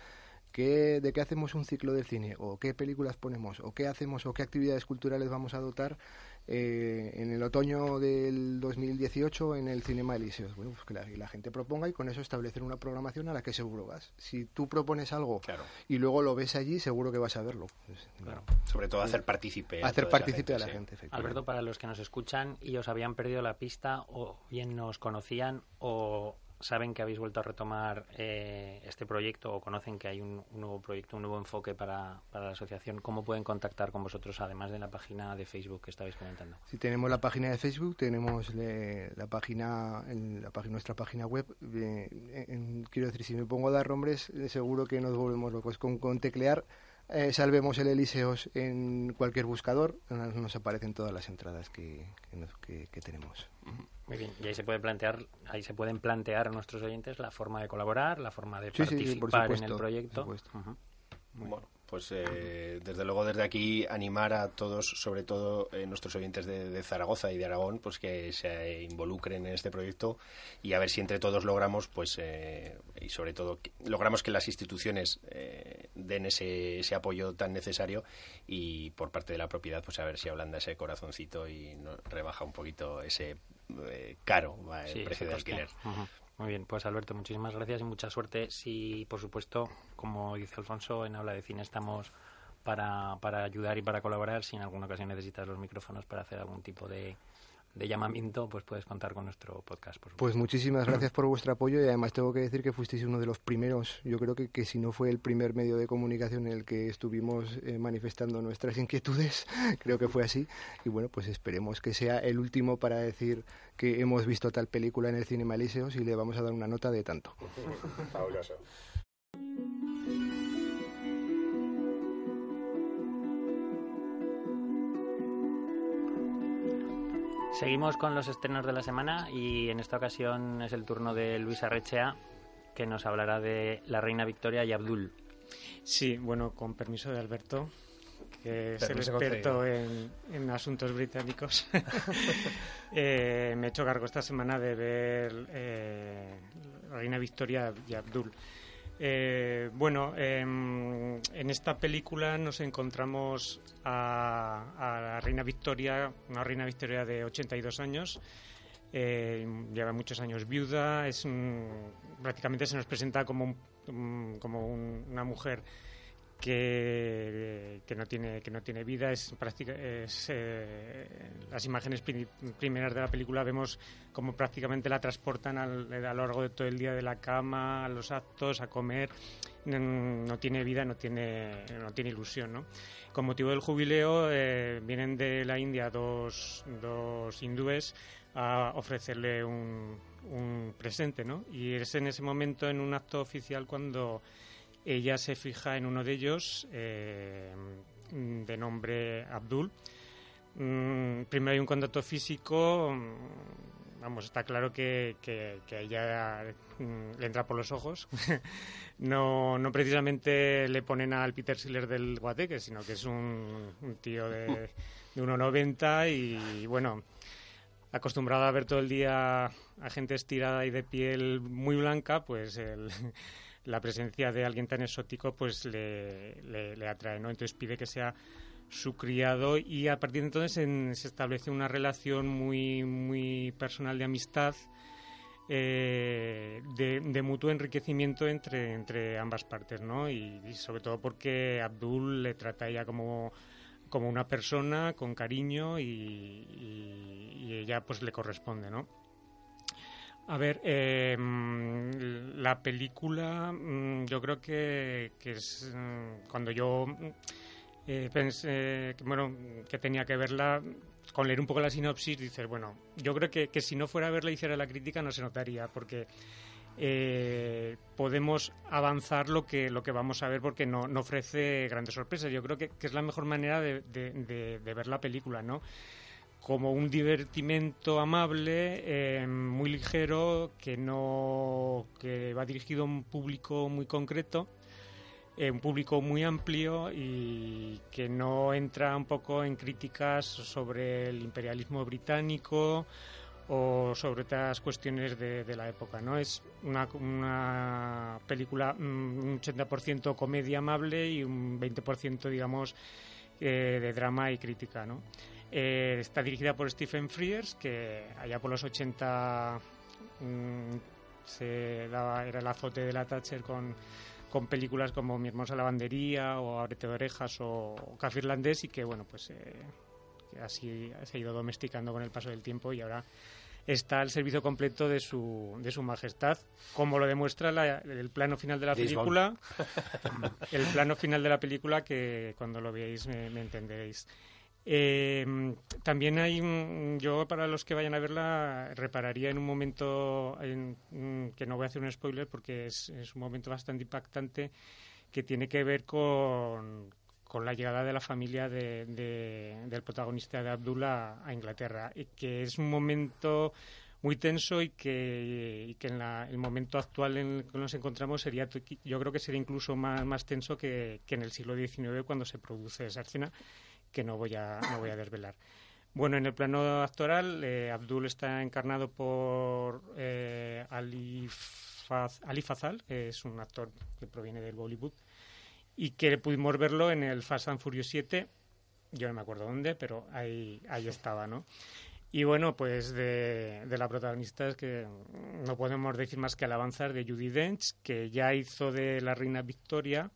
¿Qué, de qué hacemos un ciclo de cine o qué películas ponemos o qué hacemos o qué actividades culturales vamos a dotar eh, en el otoño del 2018 en el Cinema Elíseos. Bueno, pues que la, la, gente proponga y con eso establecer una programación a la que seguro vas. Si tú propones algo claro. y luego lo ves allí, seguro que vas a verlo. Pues, claro. Sobre todo hacer partícipe. Hacer partícipe a la sí. gente. Alberto, para los que nos escuchan y os habían perdido la pista o bien nos conocían o saben que habéis vuelto a retomar eh, este proyecto o conocen que hay un, nuevo proyecto, un nuevo enfoque para, para, la asociación, ¿cómo pueden contactar con vosotros, además de la página de Facebook que estabais comentando? Sí, tenemos la página de Facebook, tenemos le, la página, en la nuestra página web. Eh, en, quiero decir, si me pongo a dar nombres, seguro que nos volvemos locos. Con, con teclear eh, salvemos el Eliseos en cualquier buscador, nos aparecen todas las entradas que, que, tenemos. Muy bien, y ahí se puede plantear, ahí se pueden plantear a nuestros oyentes la forma de colaborar, la forma de participar en el proyecto. Bueno, pues eh, desde luego desde aquí animar a todos, sobre todo eh, nuestros oyentes de, Zaragoza y de Aragón, pues que se involucren en este proyecto y a ver si entre todos logramos, pues eh, y sobre todo logramos que las instituciones den ese, ese apoyo tan necesario y por parte de la propiedad, pues a ver si ablanda ese corazoncito y no, rebaja un poquito ese caro el precio de alquiler. Muy bien, pues Alberto, muchísimas gracias y mucha suerte. Si, por supuesto, como dice Alfonso, en Habla de Cine estamos para, para ayudar y para colaborar. Si en alguna ocasión necesitas los micrófonos para hacer algún tipo de, de llamamiento, pues puedes contar con nuestro podcast. pues muchísimas gracias por vuestro apoyo y además tengo que decir que fuisteis uno de los primeros, yo creo que, que si no fue el primer medio de comunicación en el que estuvimos eh, manifestando nuestras inquietudes, creo que fue así. Y bueno, pues esperemos que sea el último para decir que hemos visto tal película en el Cinema Elíseos y le vamos a dar una nota de tanto. Fabuloso. Seguimos con los estrenos de la semana y en esta ocasión es el turno de Luis Arrechea, que nos hablará de La Reina Victoria y Abdul. Sí, bueno, con permiso de Alberto, que es el experto en, asuntos británicos. Eh, me he hecho cargo esta semana de ver eh, La Reina Victoria y Abdul. Eh, bueno, em, en esta película nos encontramos a, la reina Victoria, una reina Victoria de 82 años. Eh, lleva muchos años viuda, es prácticamente se nos presenta como, como una mujer que, que, no tiene que no tiene vida es, es eh, las imágenes primeras de la película vemos como prácticamente la transportan al, a lo largo de todo el día de la cama a los actos a comer no, tiene vida no tiene no tiene ilusión ¿no? con motivo del jubileo eh, vienen de la India dos, dos hindúes a ofrecerle un, un presente ¿no? y es en ese momento en un acto oficial cuando ella se fija en uno de ellos, eh, de nombre Abdul. Mm, primero hay un contacto físico, mm, vamos, está claro que, que, ella mm, le entra por los ojos. no, no precisamente le ponen al Peter Siller del Guateque, sino que es un, tío de, de 1,90 y, bueno, acostumbrado a ver todo el día a gente estirada y de piel muy blanca, pues el la presencia de alguien tan exótico pues le, le, atrae, ¿no? Entonces pide que sea su criado y a partir de entonces se establece una relación muy, muy personal de amistad, eh, de, mutuo enriquecimiento entre, entre ambas partes, ¿no? Y, sobre todo porque Abdul le trata a ella como, como una persona, con cariño y, y ella pues le corresponde, ¿no? A ver, em, la película, mm, yo creo que, es mm, cuando yo eh, pensé que, bueno, que tenía que verla, con leer un poco la sinopsis, dices, bueno, yo creo que, si no fuera a verla y hiciera la crítica no se notaría, porque eh, podemos avanzar lo que, lo que vamos a ver porque no, no ofrece grandes sorpresas. Yo creo que, es la mejor manera de, de ver la película, ¿no? Como un divertimento amable, eh, muy ligero, que no que va dirigido a un público muy concreto, eh, un público muy amplio y que no entra un poco en críticas sobre el imperialismo británico o sobre otras cuestiones de, la época. ¿no? Es una, una película mm, un 80% comedia amable y un 20% digamos eh, de drama y crítica. ¿no? Eh, está dirigida por Stephen Frears, que allá por los 80 mm, se daba, era el azote de la Thatcher con, con películas como Mi hermosa lavandería o Abrete de orejas o, Café irlandés y que bueno pues eh, así se ha ido domesticando con el paso del tiempo y ahora está al servicio completo de su, de su majestad, como lo demuestra el plano final de la película, el plano final de la película que cuando lo veáis me entenderéis. Eh, también hay, yo para los que vayan a verla, repararía en un momento, en, mm, que no voy a hacer un spoiler porque es, un momento bastante impactante, que tiene que ver con, con la llegada de la familia de, de- del protagonista de Abdullah a Inglaterra, y que es un momento muy tenso y que, y que en la- el momento actual en el que nos encontramos sería, yo creo que sería incluso más, más tenso que, que en el siglo XIX cuando se produce esa escena, que no voy a, no voy a desvelar. Bueno, en el plano actoral, eh, Abdul está encarnado por eh, Ali, Faz- Ali Fazal, que es un actor que proviene del Bollywood, y que pudimos verlo en el Fast and Furious 7, yo no me acuerdo dónde, pero ahí, ahí estaba, ¿no? Y bueno, pues de, de la protagonista es que no podemos decir más que alabanzas de Judy Dench, que ya hizo de la reina Victoria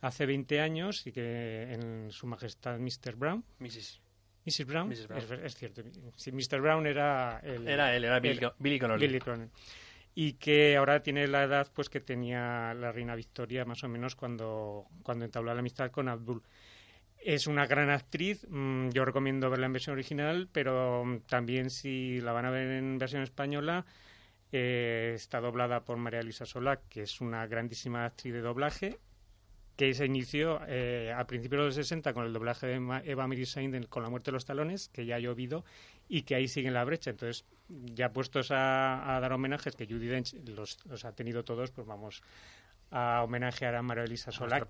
hace 20 años y que en su majestad Mr. Brown Mrs. Mrs. Brown, Mrs. Brown. Es, es cierto. Sí, Mr. Brown era el, Era él, era Billy, el- Billy Connolly. Billy Connolly. Y que ahora tiene la edad pues que tenía la reina Victoria más o menos cuando, cuando entabló la amistad con Abdul. Es una gran actriz, mm, yo recomiendo verla en versión original, pero mm, también si la van a ver en versión española, eh, está doblada por María Luisa Solá, que es una grandísima actriz de doblaje, que se inició eh, a principios de los 60 con el doblaje de Eva Mirisain en con La muerte de los talones, que ya ha llovido y que ahí sigue en la brecha. Entonces, ya puestos a, a dar homenajes, que Judy Dench los, los ha tenido todos, pues vamos a homenajear a María Elisa Solá,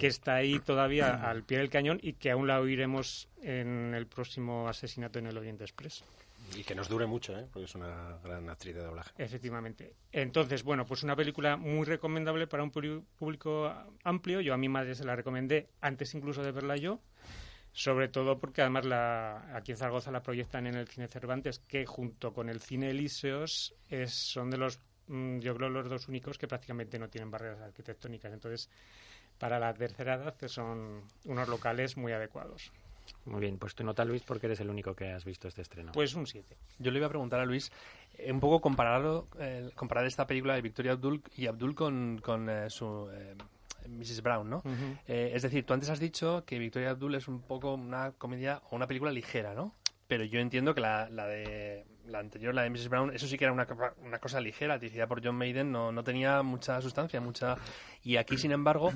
que está ahí todavía al pie del cañón y que aún la oiremos en el próximo asesinato en el Oriente Express. Y que nos dure mucho, ¿eh? porque es una gran actriz de doblaje. Efectivamente. Entonces, bueno, pues una película muy recomendable para un público- amplio. Yo a mi madre se la recomendé antes incluso de verla yo. Sobre todo porque además la, aquí en Zaragoza la proyectan en el Cine Cervantes, que junto con el Cine Elíseos es, son de los, mm, yo creo, los dos únicos que prácticamente no tienen barreras arquitectónicas. Entonces, para la tercera edad son unos locales muy adecuados. Muy bien, pues tu nota, Luis, porque eres el único que has visto este estreno. Pues un 7. Yo le iba a preguntar a Luis eh, un poco compararlo, eh, comparar esta película de Victoria Abdul y Abdul con, con eh, su eh, Mrs. Brown, ¿no? Eh, es decir, tú antes has dicho que Victoria Abdul es un poco una comedia o una película ligera, ¿no? Pero yo entiendo que la, la de la anterior, la de Mrs. Brown, eso sí que era una, una cosa ligera, dirigida por John Maiden, no, no tenía mucha sustancia, mucha... Y aquí, sin embargo,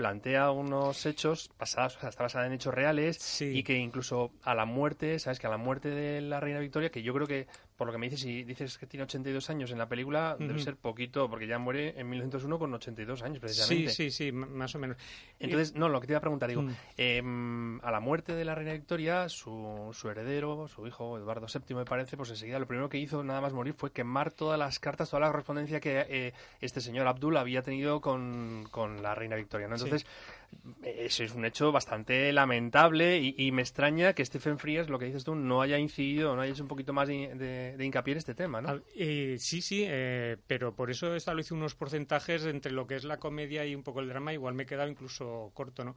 plantea unos hechos pasados, o sea, está basada en hechos reales Sí. y que incluso a la muerte, ¿sabes? Que a la muerte de la reina Victoria, que yo creo que, por lo que me dices, si dices que tiene 82 años en la película, debe ser poquito, porque ya muere en 1901 con 82 años, Sí, precisamente. sí, sí, m- más o menos. Entonces, no, lo que te iba a preguntar, digo, em, a la muerte de la reina Victoria, su, su heredero, su hijo Eduardo VII, me parece, pues enseguida lo primero que hizo nada más morir fue quemar todas las cartas, toda la correspondencia que eh, este señor Abdul había tenido con, con la reina Victoria, ¿no? Sí. Eso es un hecho bastante lamentable y, y me extraña que Stephen Frears, lo que dices tú, no haya incidido, no haya hecho un poquito más de, de- de hincapié en este tema, ¿no? Eh, sí, sí, eh, pero por eso establece unos porcentajes entre lo que es la comedia y un poco el drama. Igual me he quedado incluso corto, ¿no?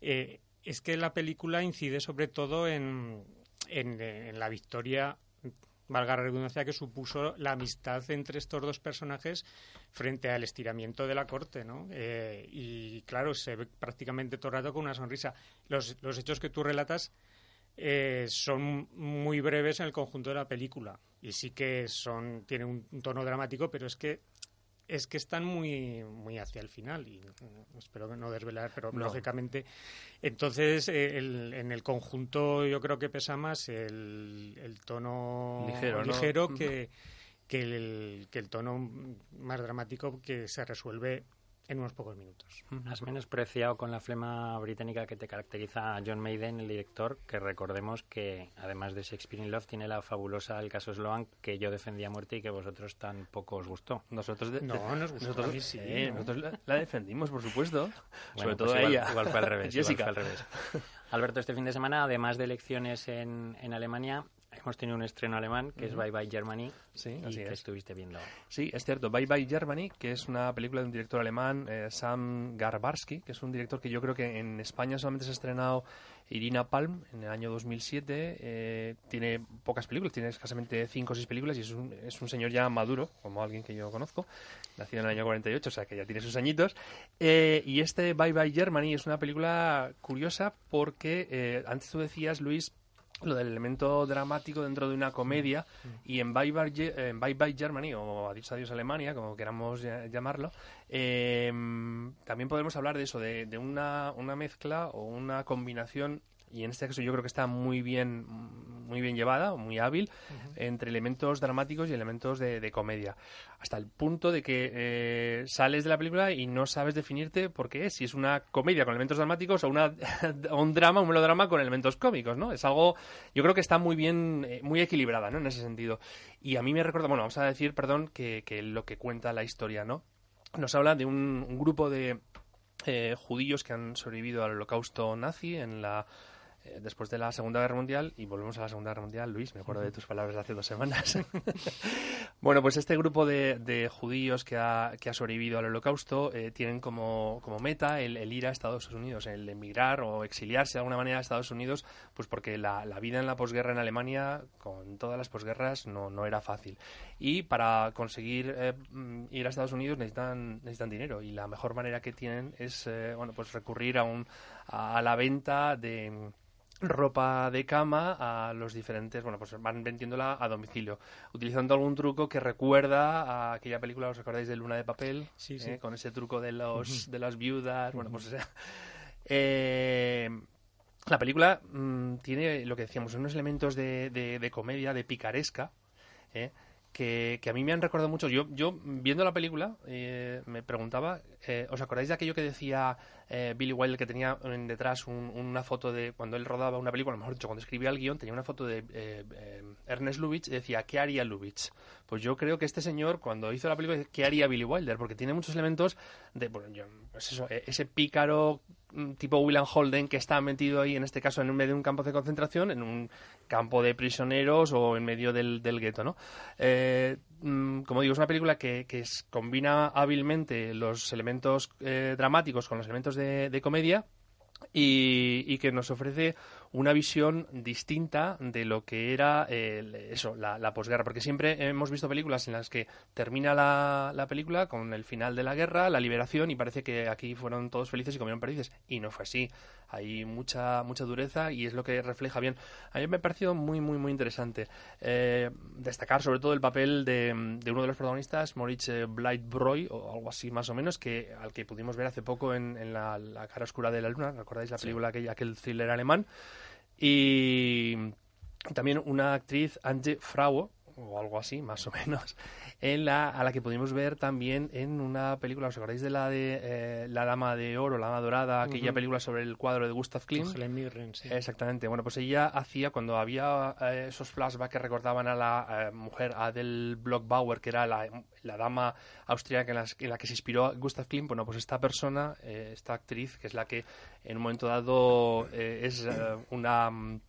Eh, es que la película incide sobre todo en, en, en la victoria, valga la redundancia, que supuso la amistad entre estos dos personajes frente al estiramiento de la corte, ¿no? Eh, y claro, se ve prácticamente todo el rato con una sonrisa. Los, los hechos que tú relatas eh, son muy breves en el conjunto de la película y sí que son tienen un, un tono dramático pero es que es que están muy muy hacia el final y mm, espero no desvelar pero No. lógicamente entonces eh, el- en el conjunto yo creo que pesa más el, el tono Ligero, ligero que que el, que el tono más dramático que se resuelve en unos pocos minutos. Has menospreciado con la flema británica que te caracteriza a John Maiden, el director, que recordemos que, además de Shakespeare in Love, tiene la fabulosa El caso Sloan, que yo defendía a muerte y que vosotros tampoco os gustó. Nosotros, de- No, de- nos gustó, nosotros, a mí sí, eh, ¿no? nosotros la, la defendimos, por supuesto. Sobre Bueno, todo pues a igual, ella. igual fue al revés. igual Jessica. fue al revés. Alberto, este fin de semana, además de elecciones en, en Alemania, hemos tenido un estreno alemán, que es Bye Bye Germany, Sí, y así que es. estuviste viendo. Sí, es cierto. Bye Bye Germany, que es una película de un director alemán, eh, Sam Garbarsky, que es un director que yo creo que en España solamente se ha estrenado Irina Palm en el año 2007. eh, tiene pocas películas, tiene escasamente cinco o seis películas y es un, es un señor ya maduro, como alguien que yo conozco, nacido en el año 48, o sea que ya tiene sus añitos. Eh, y este Bye Bye Germany es una película curiosa porque, eh, antes tú decías, Luis, lo del elemento dramático dentro de una comedia y en Bye Bye, Ge- en Bye Bye Germany o Adiós Adiós Alemania, como queramos llamarlo, eh, también podemos hablar de eso, de, de una, una mezcla o una combinación y en este caso yo creo que está muy bien muy bien llevada, muy hábil, entre elementos dramáticos y elementos de, de comedia. Hasta el punto de que eh, sales de la película y no sabes definirte por qué es, si es una comedia con elementos dramáticos o, una, o un drama, un melodrama con elementos cómicos, ¿no? Es algo, yo creo que está muy bien, eh, muy equilibrada, ¿no? En ese sentido. Y a mí me recuerda, bueno, vamos a decir, perdón, que, que lo que cuenta la historia, ¿no? Nos habla de un, un grupo de eh, judíos que han sobrevivido al holocausto nazi en la después de la Segunda Guerra Mundial, y volvemos a la Segunda Guerra Mundial, Luis, me acuerdo de tus palabras de hace dos semanas. bueno, pues este grupo de, de judíos que ha, que ha sobrevivido al holocausto eh, tienen como, como meta el, el ir a Estados Unidos, el emigrar o exiliarse de alguna manera a Estados Unidos, pues porque la, la vida en la posguerra en Alemania, con todas las posguerras, no, no era fácil. Y para conseguir eh, mm, ir a Estados Unidos necesitan, necesitan dinero, y la mejor manera que tienen es eh, bueno, pues recurrir a, un, a la venta de ropa de cama a los diferentes, bueno, pues van vendiéndola a domicilio, utilizando algún truco que recuerda a aquella película, ¿os acordáis de Luna de Papel? Sí, sí. Eh, Con ese truco de los de las viudas, bueno, pues o sea, eh, la película mm, tiene lo que decíamos, unos elementos de, de- de comedia, de picaresca, ¿eh? que, que a mí me han recordado mucho. Yo, yo viendo la película, eh, me preguntaba, eh, ¿os acordáis de aquello que decía eh, Billy Wilder que tenía en detrás un- una foto de cuando él rodaba una película, mejor dicho, cuando escribía el guion, tenía una foto de eh, eh, Ernest Lubitsch y decía, ¿qué haría Lubitsch? Pues yo creo que este señor, cuando hizo la película, ¿qué haría Billy Wilder? Porque tiene muchos elementos de, bueno, yo- pues eso, eh, ese pícaro mm, tipo William Holden que está metido ahí, en este caso, en medio de un campo de concentración, en un campo de prisioneros o en medio del, del gueto, ¿no? Mm, como digo, es una película que, que combina hábilmente los elementos dramáticos con los elementos de, de comedia y, y que nos ofrece una visión distinta de lo que era el- eso, la, la posguerra, porque siempre hemos visto películas en las que termina la, la película con el final de la guerra, la liberación, y parece que aquí fueron todos felices y comieron perdices, y no fue así. Hay mucha mucha dureza y es lo que refleja bien. A mí me ha parecido muy, muy, muy interesante. Eh, destacar sobre todo el papel de, de uno de los protagonistas, Moritz eh, Blightbroy, o algo así más o menos, que al que pudimos ver hace poco en, en la, la cara oscura de la luna, ¿recordáis la película aquella, aquel thriller alemán? Y también una actriz, Ange Frauo, o algo así, más o menos, en la, a la que pudimos ver también en una película, ¿os acordáis de la de eh, La Dama de Oro, La Dama Dorada, aquella Ujú. película sobre el cuadro de Gustav Klimt? Mirren, sí. Exactamente. Bueno, pues ella hacía, cuando había eh, esos flashbacks que recordaban a la eh, mujer Adele Blockbauer, que era la, la dama austríaca en, las- en la que se inspiró Gustav Klimt, bueno, pues esta persona, eh, esta actriz, que es la que en un momento dado eh, es eh, una mm,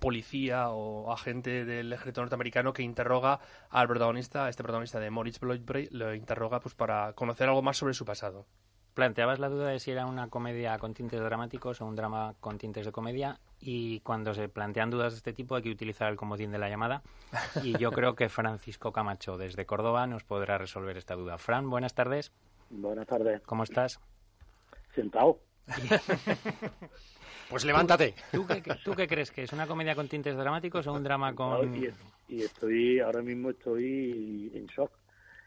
policía o agente del ejército norteamericano que interroga al protagonista, a este protagonista de Moritz Bloodbraid, lo interroga pues para conocer algo más sobre su pasado. Planteabas la duda de si era una comedia con tintes dramáticos o un drama con tintes de comedia y cuando se plantean dudas de este tipo hay que utilizar el comodín de la llamada y yo creo que Francisco Camacho desde Córdoba nos podrá resolver esta duda. Fran, buenas tardes, Buenas tardes. ¿cómo estás? Sentado. Pues levántate. ¿Tú qué, qué- tú qué crees que es una comedia con tintes dramáticos o un drama con... Y, y estoy, ahora mismo estoy en shock.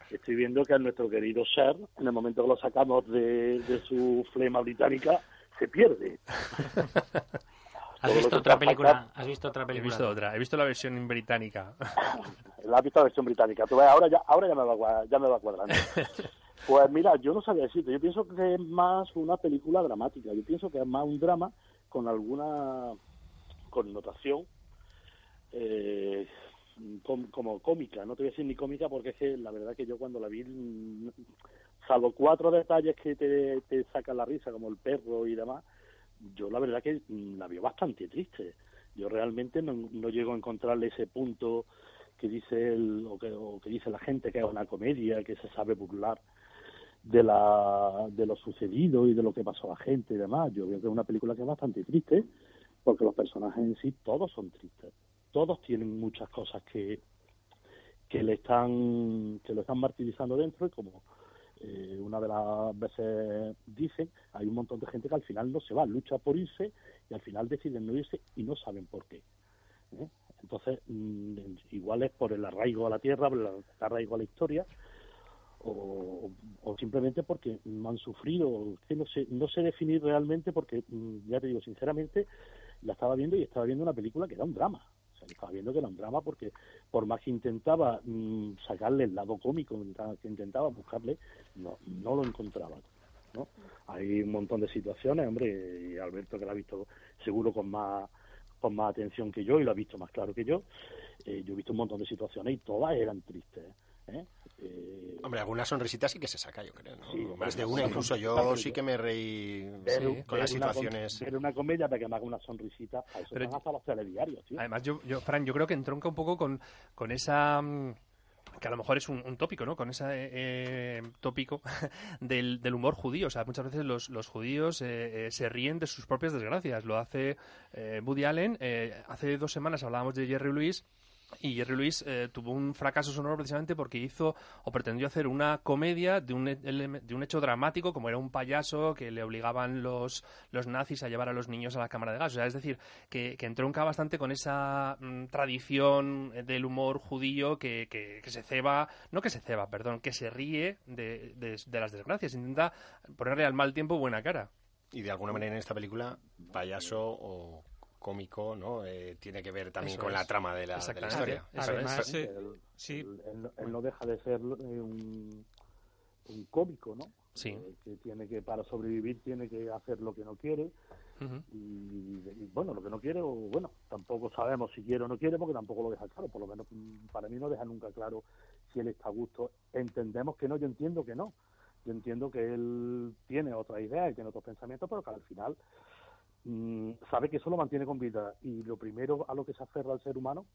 Estoy viendo que a nuestro querido ser, en el momento que lo sacamos de, de su flema británica, se pierde. ¿Has visto otra película? ¿Has visto otra He película? visto otra, he visto la versión británica. La has visto la versión británica. Tú ves, ahora ya, ahora ya me va, ya me va cuadrando. Pues mira, yo no sabía decirte. Yo pienso que es más una película dramática. Yo pienso que es más un drama con alguna connotación eh, com- como cómica. No te voy a decir ni cómica porque es que la verdad que yo cuando la vi, mm, salvo cuatro detalles que te, te sacan la risa, como el perro y demás, yo la verdad que mm, la veo bastante triste. Yo realmente no, no llego a encontrarle ese punto que dice el, o, que, o que dice la gente que es una comedia, que se sabe burlar de la de lo sucedido y de lo que pasó a la gente y demás. Yo veo que es una película que es bastante triste, porque los personajes en sí todos son tristes. Todos tienen muchas cosas que que le están que lo están martirizando dentro y como eh, una de las veces dicen, hay un montón de gente que al final no se va, lucha por irse y al final deciden no irse y no saben por qué. ¿eh? Entonces, mm, igual es por el arraigo a la tierra, por el arraigo a la historia, o, simplemente porque han sufrido, no sé, no sé definir realmente porque, mm, ya te digo, sinceramente, la estaba viendo y estaba viendo una película que era un drama. O sea, estaba viendo que era un drama porque por más que intentaba mm, sacarle el lado cómico, que intentaba buscarle, no, no lo encontraba. ¿no? Hay un montón de situaciones, hombre, y Alberto que la ha visto seguro con más con más atención que yo y lo ha visto más claro que yo. Eh, yo he visto un montón de situaciones y todas eran tristes. ¿eh? Eh, Hombre, alguna sonrisita sí que se saca, yo creo, ¿no? Sí, Más de una incluso yo sí que me reí ver, sí, ver con las situaciones. ver una comedia para que me haga una sonrisita, a eso Pero hasta los telediarios, tío. Además, yo, yo, Fran, yo creo que entronca un poco con, con esa... mm, que a lo mejor es un, un tópico, ¿no? Con ese eh, tópico del, del humor judío. O sea, muchas veces los, los judíos eh, eh, se ríen de sus propias desgracias. Lo hace eh, Woody Allen. eh, hace dos semanas hablábamos de Jerry Lewis. Y Jerry Lewis eh, tuvo un fracaso sonoro precisamente porque hizo o pretendió hacer una comedia de un, ele- de un hecho dramático, como era un payaso que le obligaban los, los nazis a llevar a los niños a la cámara de gas. O sea, es decir, que, que entronca bastante con esa mm, tradición del humor judío que, que- que se ceba, no que se ceba, perdón, que se ríe de, de- de las desgracias. Intenta ponerle al mal tiempo buena cara. Y de alguna manera en esta película, payaso o cómico, ¿no? Eh, tiene que ver también Eso con es. la trama de la, de la historia. Eso Además, es. eh, Él, sí. él- él no- él no deja de ser eh, un, un cómico, ¿no? Sí. Eh, que tiene que, para sobrevivir, tiene que hacer lo que no quiere. Y, bueno, lo que no quiere, o bueno, tampoco sabemos si quiere o no quiere, porque tampoco lo deja claro. Por lo menos mm, para mí no deja nunca claro si él está a gusto. Entendemos que no, yo entiendo que no. Yo entiendo que él tiene otra idea y tiene otros pensamientos, pero que al final mm, sabe que eso lo mantiene con vida. Y lo primero a lo que se aferra el ser humano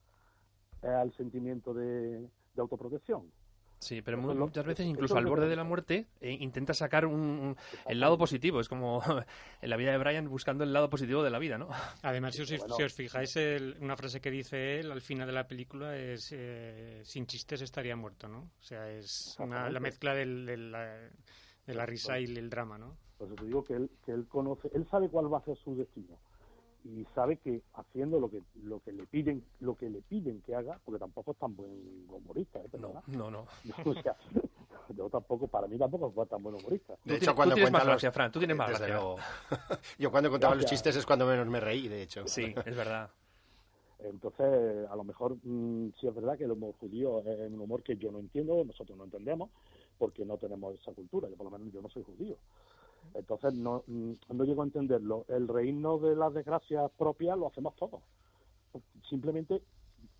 es al sentimiento de, de autoprotección. Sí, pero lo- muchas veces, incluso al que borde de la muerte, eh, intenta sacar un, un- el lado positivo. Es como en la vida de Brian buscando el lado positivo de la vida, ¿no? Además, si os, Bueno. si os fijáis, el- una frase que dice él al final de la película es eh, sin chistes estaría muerto, ¿no? O sea, es una- la mezcla del- del- la, de la risa y el drama, ¿no? Por eso te digo que él, que él conoce, él sabe cuál va a ser su destino y sabe que haciendo lo que lo que le piden lo que le piden que haga, porque tampoco es tan buen humorista, ¿eh? No, no, no. o sea, yo tampoco, para mí tampoco fue tan buen humorista. De hecho, cuando tú tienes más cuentan los- gracia, Fran, tú tienes más Desde gracia. luego. Yo cuando contaba los chistes es cuando menos me reí, de hecho. Sí, es verdad. Entonces, a lo mejor mm, sí es verdad que el humor judío es un humor que yo no entiendo, nosotros no entendemos, porque no tenemos esa cultura, yo por lo menos yo no soy judío. Entonces no, mm, no llego a entenderlo. El reírnos de las desgracias propias lo hacemos todos. Simplemente,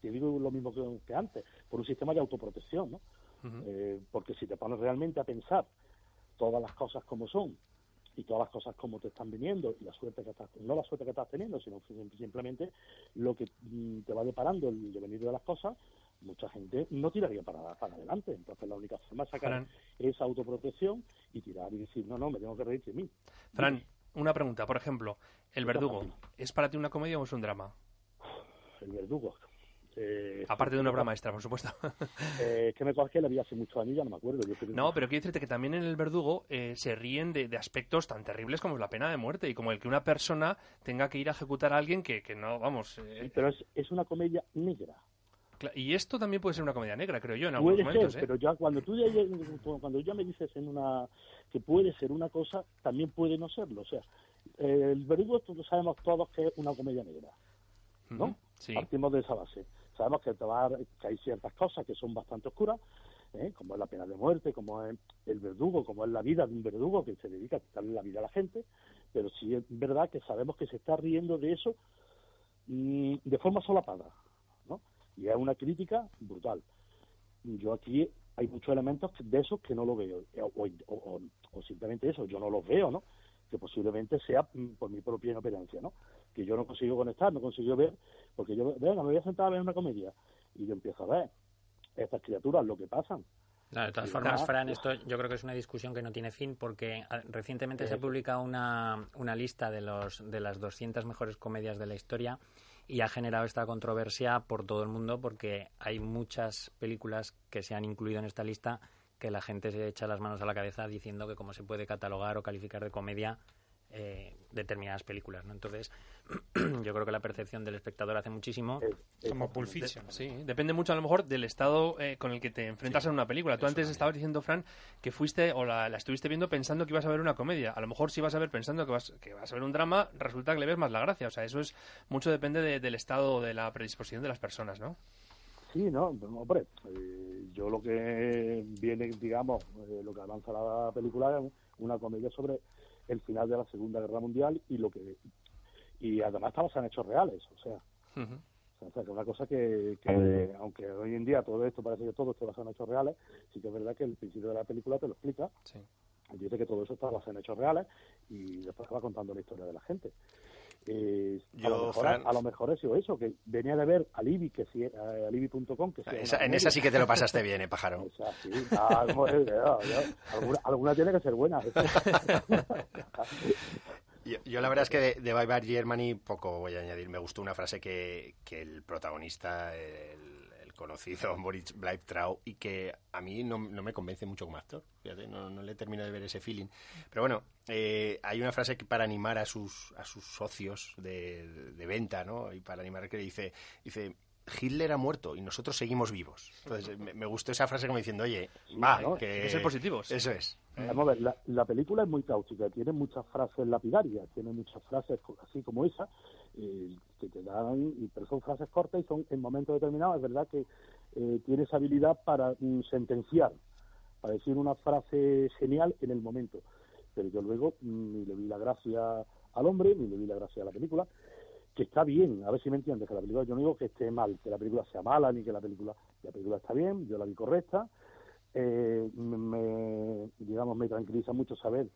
te digo lo mismo que, que antes, por un sistema de autoprotección, ¿no? Eh, porque si te pones realmente a pensar todas las cosas como son y todas las cosas como te están viniendo y la suerte que estás no la suerte que estás teniendo sino sim- simplemente lo que mm, te va deparando el devenir de las cosas mucha gente no tiraría para, para adelante entonces la única forma es sacar Fran. esa autoprotección y tirar y decir no no me tengo que reír de mí Fran, una pregunta. Por ejemplo, El Verdugo. ¿es para ti una comedia o es un drama? el verdugo eh, Aparte de una obra maestra, por supuesto. eh, que me que la vi hace muchos años ya no me acuerdo yo creo que- No, pero quiero decirte que también en El Verdugo eh, se ríen de, de aspectos tan terribles como la pena de muerte y como el que una persona tenga que ir a ejecutar a alguien que, que no, vamos... eh, pero es, es una comedia negra y esto también puede ser una comedia negra, creo yo, en algunos Puede momentos. ser, ¿eh? pero ya cuando tú ya, cuando ya me dices en una que puede ser una cosa, también puede no serlo. O sea, eh, el verdugo sabemos todos que es una comedia negra, ¿no? Sí. Partimos de esa base. Sabemos que, hay ciertas cosas que son bastante oscuras, ¿eh? como es la pena de muerte, como es el verdugo, como es la vida de un verdugo que se dedica a quitarle la vida a la gente, pero sí es verdad que sabemos que se está riendo de eso mm, de forma solapada. Y es una crítica brutal. Yo aquí hay muchos elementos de esos que no lo veo, eh, o, o- o- o simplemente eso, yo no los veo, ¿no? Que posiblemente sea mm, por mi propia inoperancia, ¿no? Que yo no consigo conectar, no consigo ver, porque yo, venga, me voy a sentar a ver una comedia, y yo empiezo a ver estas criaturas, lo que pasan, Claro, de todas formas. Fran, esto yo creo que es una discusión que no tiene fin porque recientemente se ha publicado una, una lista de, los, de las 200 mejores comedias de la historia y ha generado esta controversia por todo el mundo porque hay muchas películas que se han incluido en esta lista que la gente se echa las manos a la cabeza diciendo que cómo se puede catalogar o calificar de comedia eh, determinadas películas. ¿no? Entonces, yo creo que la percepción del espectador hace muchísimo. Como Pulp Fiction. Sí, depende mucho a lo mejor del estado eh, con el que te enfrentas en una película. Tú antes estabas diciendo, Fran, que fuiste o la, la estuviste viendo pensando que ibas a ver una comedia. A lo mejor si vas a ver pensando que vas, que vas a ver un drama, resulta que le ves más la gracia. O sea, eso es mucho depende de- del estado de la predisposición de las personas, ¿no? Sí, no, no, hombre, eh, yo lo que viene, digamos, eh, lo que avanza la película es una comedia sobre el final de la Segunda Guerra Mundial y lo que y además basada en hechos reales, o sea, Ujú. o sea, que una cosa que, que, aunque hoy en día todo esto parece que todo esté basado en hechos reales, sí que es verdad que el principio de la película te lo explica. Sí. Dice que todo eso está basado en hechos reales y después va contando la historia de la gente. Eh, a, lo mejor, Fran- a lo mejor es eso, que venía de ver Alibi, que si, eh, alibi.com, que si Esa- en esa sí que te lo pasaste bien, ¿eh, pájaro? O sea, sí, ah, es, ya, ya. Alguna, alguna tiene que ser buena. Yo, yo la verdad es que de, de Bye Bye Germany poco voy a añadir. Me gustó una frase que, que el protagonista, el, el conocido Moritz Bleibtrau, y que a mí no, no me convence mucho como actor. Fíjate, no, no le termino de ver ese feeling. Pero bueno, eh, hay una frase que para animar a sus, a sus socios de, de venta, ¿no? Y para animar que dice, dice Hitler ha muerto y nosotros seguimos vivos. Entonces me, me gustó esa frase como diciendo, oye, va, ¿no? que, Hay que ser positivos. Eso es. Vamos a ver, la, la película es muy cáustica, tiene muchas frases lapidarias, tiene muchas frases así como esa, eh, que te dan, pero son frases cortas y son en momentos determinados, es verdad que eh, tiene esa habilidad para mm, sentenciar, para decir una frase genial en el momento. Pero yo luego mm, ni le vi la gracia al hombre, ni le vi la gracia a la película, que está bien, a ver si me entiendes, que la película, yo no digo que esté mal, que la película sea mala, ni que la película, la película está bien, yo la vi correcta, eh, me, digamos, me tranquiliza mucho saber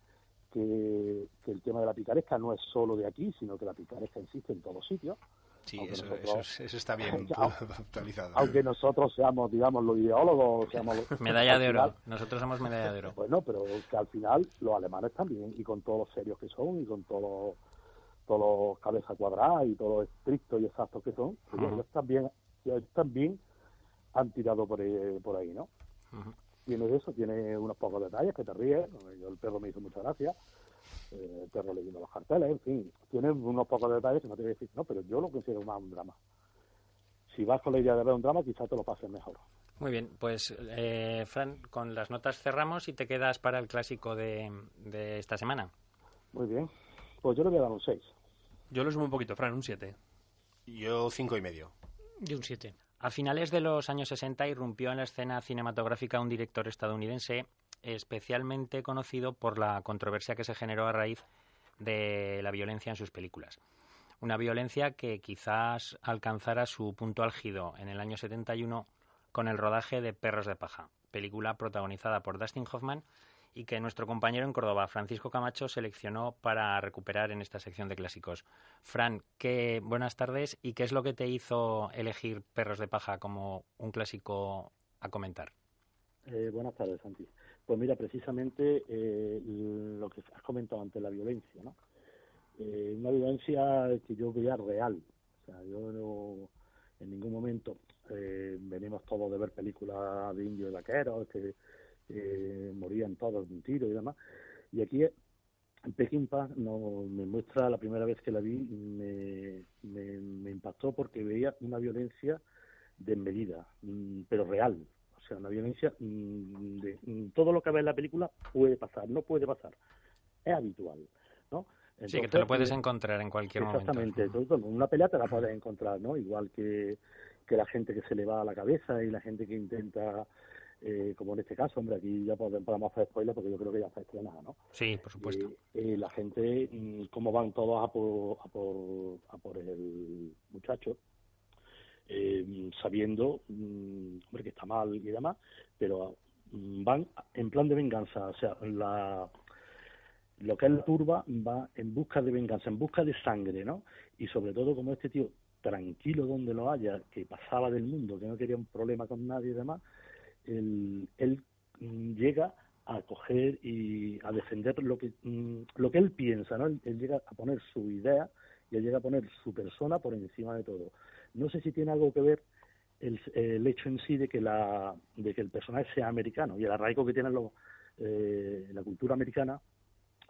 que, que el tema de la picaresca no es solo de aquí, sino que la picaresca existe en todos sitios. Sí, eso, nosotros- eso, es- eso está bien actualizado. Aunque nosotros seamos, digamos, los ideólogos, seamos los- Medalla al de final- oro. Nosotros somos medalla de oro. Bueno, pero que al final los alemanes también, y con todos los serios que son, y con todos los, todos los cabezas cuadradas, y todos los estrictos y exactos que son, pues ellos también, ellos también han tirado por ahí, por ahí ¿no? Ujú. Tiene de eso, tiene unos pocos detalles que te ríes. Yo, el perro me hizo mucha gracia, eh, el perro leyendo los carteles, en fin, tiene unos pocos detalles que no te voy a decir, no, pero yo lo considero más un drama. Si vas con la idea de ver un drama, quizás te lo pases mejor. Muy bien, pues eh, Fran, con las notas cerramos y te quedas para el clásico de, de esta semana. Muy bien, pues yo le voy a dar un 6. Yo lo sumo un poquito, Fran, un 7. Yo cinco y medio. De un 7. A finales de los años 60 irrumpió en la escena cinematográfica un director estadounidense especialmente conocido por la controversia que se generó a raíz de la violencia en sus películas. Una violencia que quizás alcanzara su punto álgido en el año 71 con el rodaje de Perros de Paja, película protagonizada por Dustin Hoffman y que nuestro compañero en Córdoba, Francisco Camacho, seleccionó para recuperar en esta sección de clásicos. Fran, qué buenas tardes y qué es lo que te hizo elegir Perros de Paja como un clásico a comentar. Eh, buenas tardes, Santi. Pues mira, precisamente eh, lo que has comentado antes, la violencia, ¿no? Eh, una violencia que yo veía real. O sea, yo no, en ningún momento eh, venimos todos de ver películas de indios y vaqueros que eh, morían todos de un tiro y demás. Y aquí en Pekín no, me muestra la primera vez que la vi, me, me, me impactó porque veía una violencia desmedida, mm, pero real. O sea, una violencia mm, de mm, todo lo que ves en la película puede pasar, no puede pasar. Es habitual, ¿no? sí, que te lo puedes eh, encontrar en cualquier Exactamente, momento. todo, una pelea te la puedes encontrar, ¿no? Igual que, que la gente que se le va a la cabeza y la gente que intenta, eh, como en este caso, hombre, aquí ya podemos, hacer spoiler porque yo creo que ya está estrenada, ¿no? Sí, por supuesto. Eh, eh, la gente, mm, cómo van todos a por, a por, a por el muchacho, eh, sabiendo, mm, hombre, que está mal y demás, pero mm, van en plan de venganza, o sea, la lo que es la turba va en busca de venganza, en busca de sangre, ¿no? Y sobre todo como este tío, tranquilo donde lo haya, que pasaba del mundo, que no quería un problema con nadie y demás, él, él mm, llega a coger y a defender lo que mm, lo que él piensa, ¿no? Él, él llega a poner su idea y él llega a poner su persona por encima de todo. No sé si tiene algo que ver el, el hecho en sí de que la de que el personaje sea americano y el arraigo que tiene los, eh, la cultura americana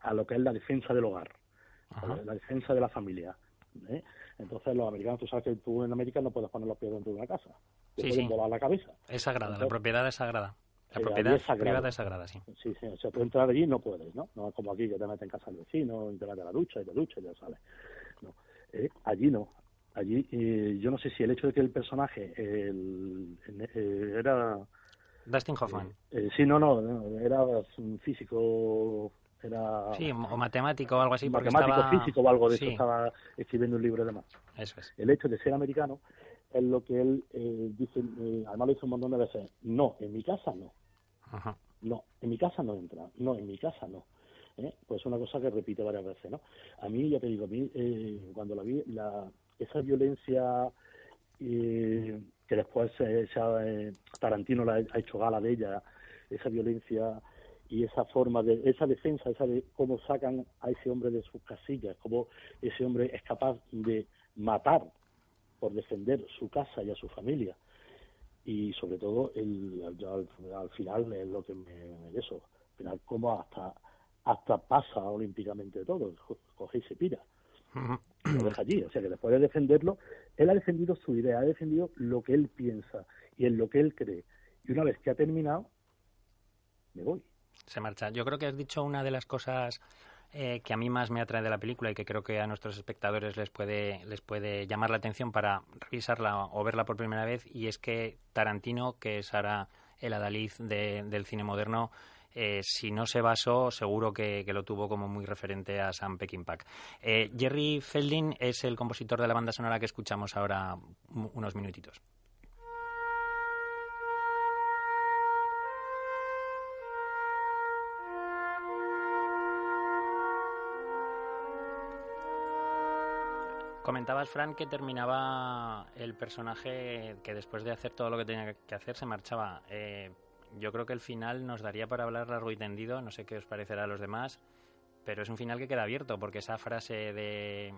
a lo que es la defensa del hogar, Ajá. la defensa de la familia. ¿eh? Entonces los americanos, tú sabes que tú en América no puedes poner los pies dentro de una casa. Te Sí, pueden sí. volar la cabeza. Es sagrada, la propiedad es sagrada. La allí propiedad es sagrado. privada es sagrada, sí. Sí, sí, o sea, tú entrar allí no puedes, ¿no? No es como aquí que te meten en casa del vecino, y te metes a la ducha y te duchas y ya sales. No. Eh, allí no. Allí, eh, yo no sé si el hecho de que el personaje el, eh, era... Dustin Hoffman. eh, sí, no, no, no, era un físico, era Sí, o matemático o algo así, porque matemático, estaba... físico o algo de Sí, eso, estaba escribiendo un libro de más. eso es. El hecho de ser americano es lo que él eh, dice, eh, además lo dice un montón de veces, no, en mi casa no. Ajá. No, en mi casa no entra. No, en mi casa no. ¿eh? Pues es una cosa que repite varias veces, ¿no? A mí, ya te digo, a mí, eh, cuando la vi, la, esa violencia eh, que después se ha, eh, Tarantino la ha, ha hecho gala de ella, esa violencia y esa forma de, esa defensa, esa de cómo sacan a ese hombre de sus casillas, cómo ese hombre es capaz de matar por defender su casa y a su familia. Y sobre todo el, yo al, al final es lo que me eso al final como hasta hasta pasa olímpicamente todo co- coge y se pira. Lo deja allí o sea que después de defenderlo él ha defendido su idea ha defendido lo que él piensa y en lo que él cree. Y una vez que ha terminado me voy. Se marcha. Yo creo que has dicho una de las cosas eh, que a mí más me atrae de la película y que creo que a nuestros espectadores les puede, les puede llamar la atención para revisarla o verla por primera vez, y es que Tarantino, que es ahora el adalid de- del cine moderno, eh, si no se basó, seguro que, lo tuvo como muy referente a Sam Peckinpah. Eh, Jerry Felding es el compositor de la banda sonora que escuchamos ahora unos minutitos. Comentabas, Fran, que terminaba el personaje que después de hacer todo lo que tenía que hacer se marchaba. Eh, yo creo que el final nos daría para hablar largo y tendido, no sé qué os parecerá a los demás, pero es un final que queda abierto, porque esa frase de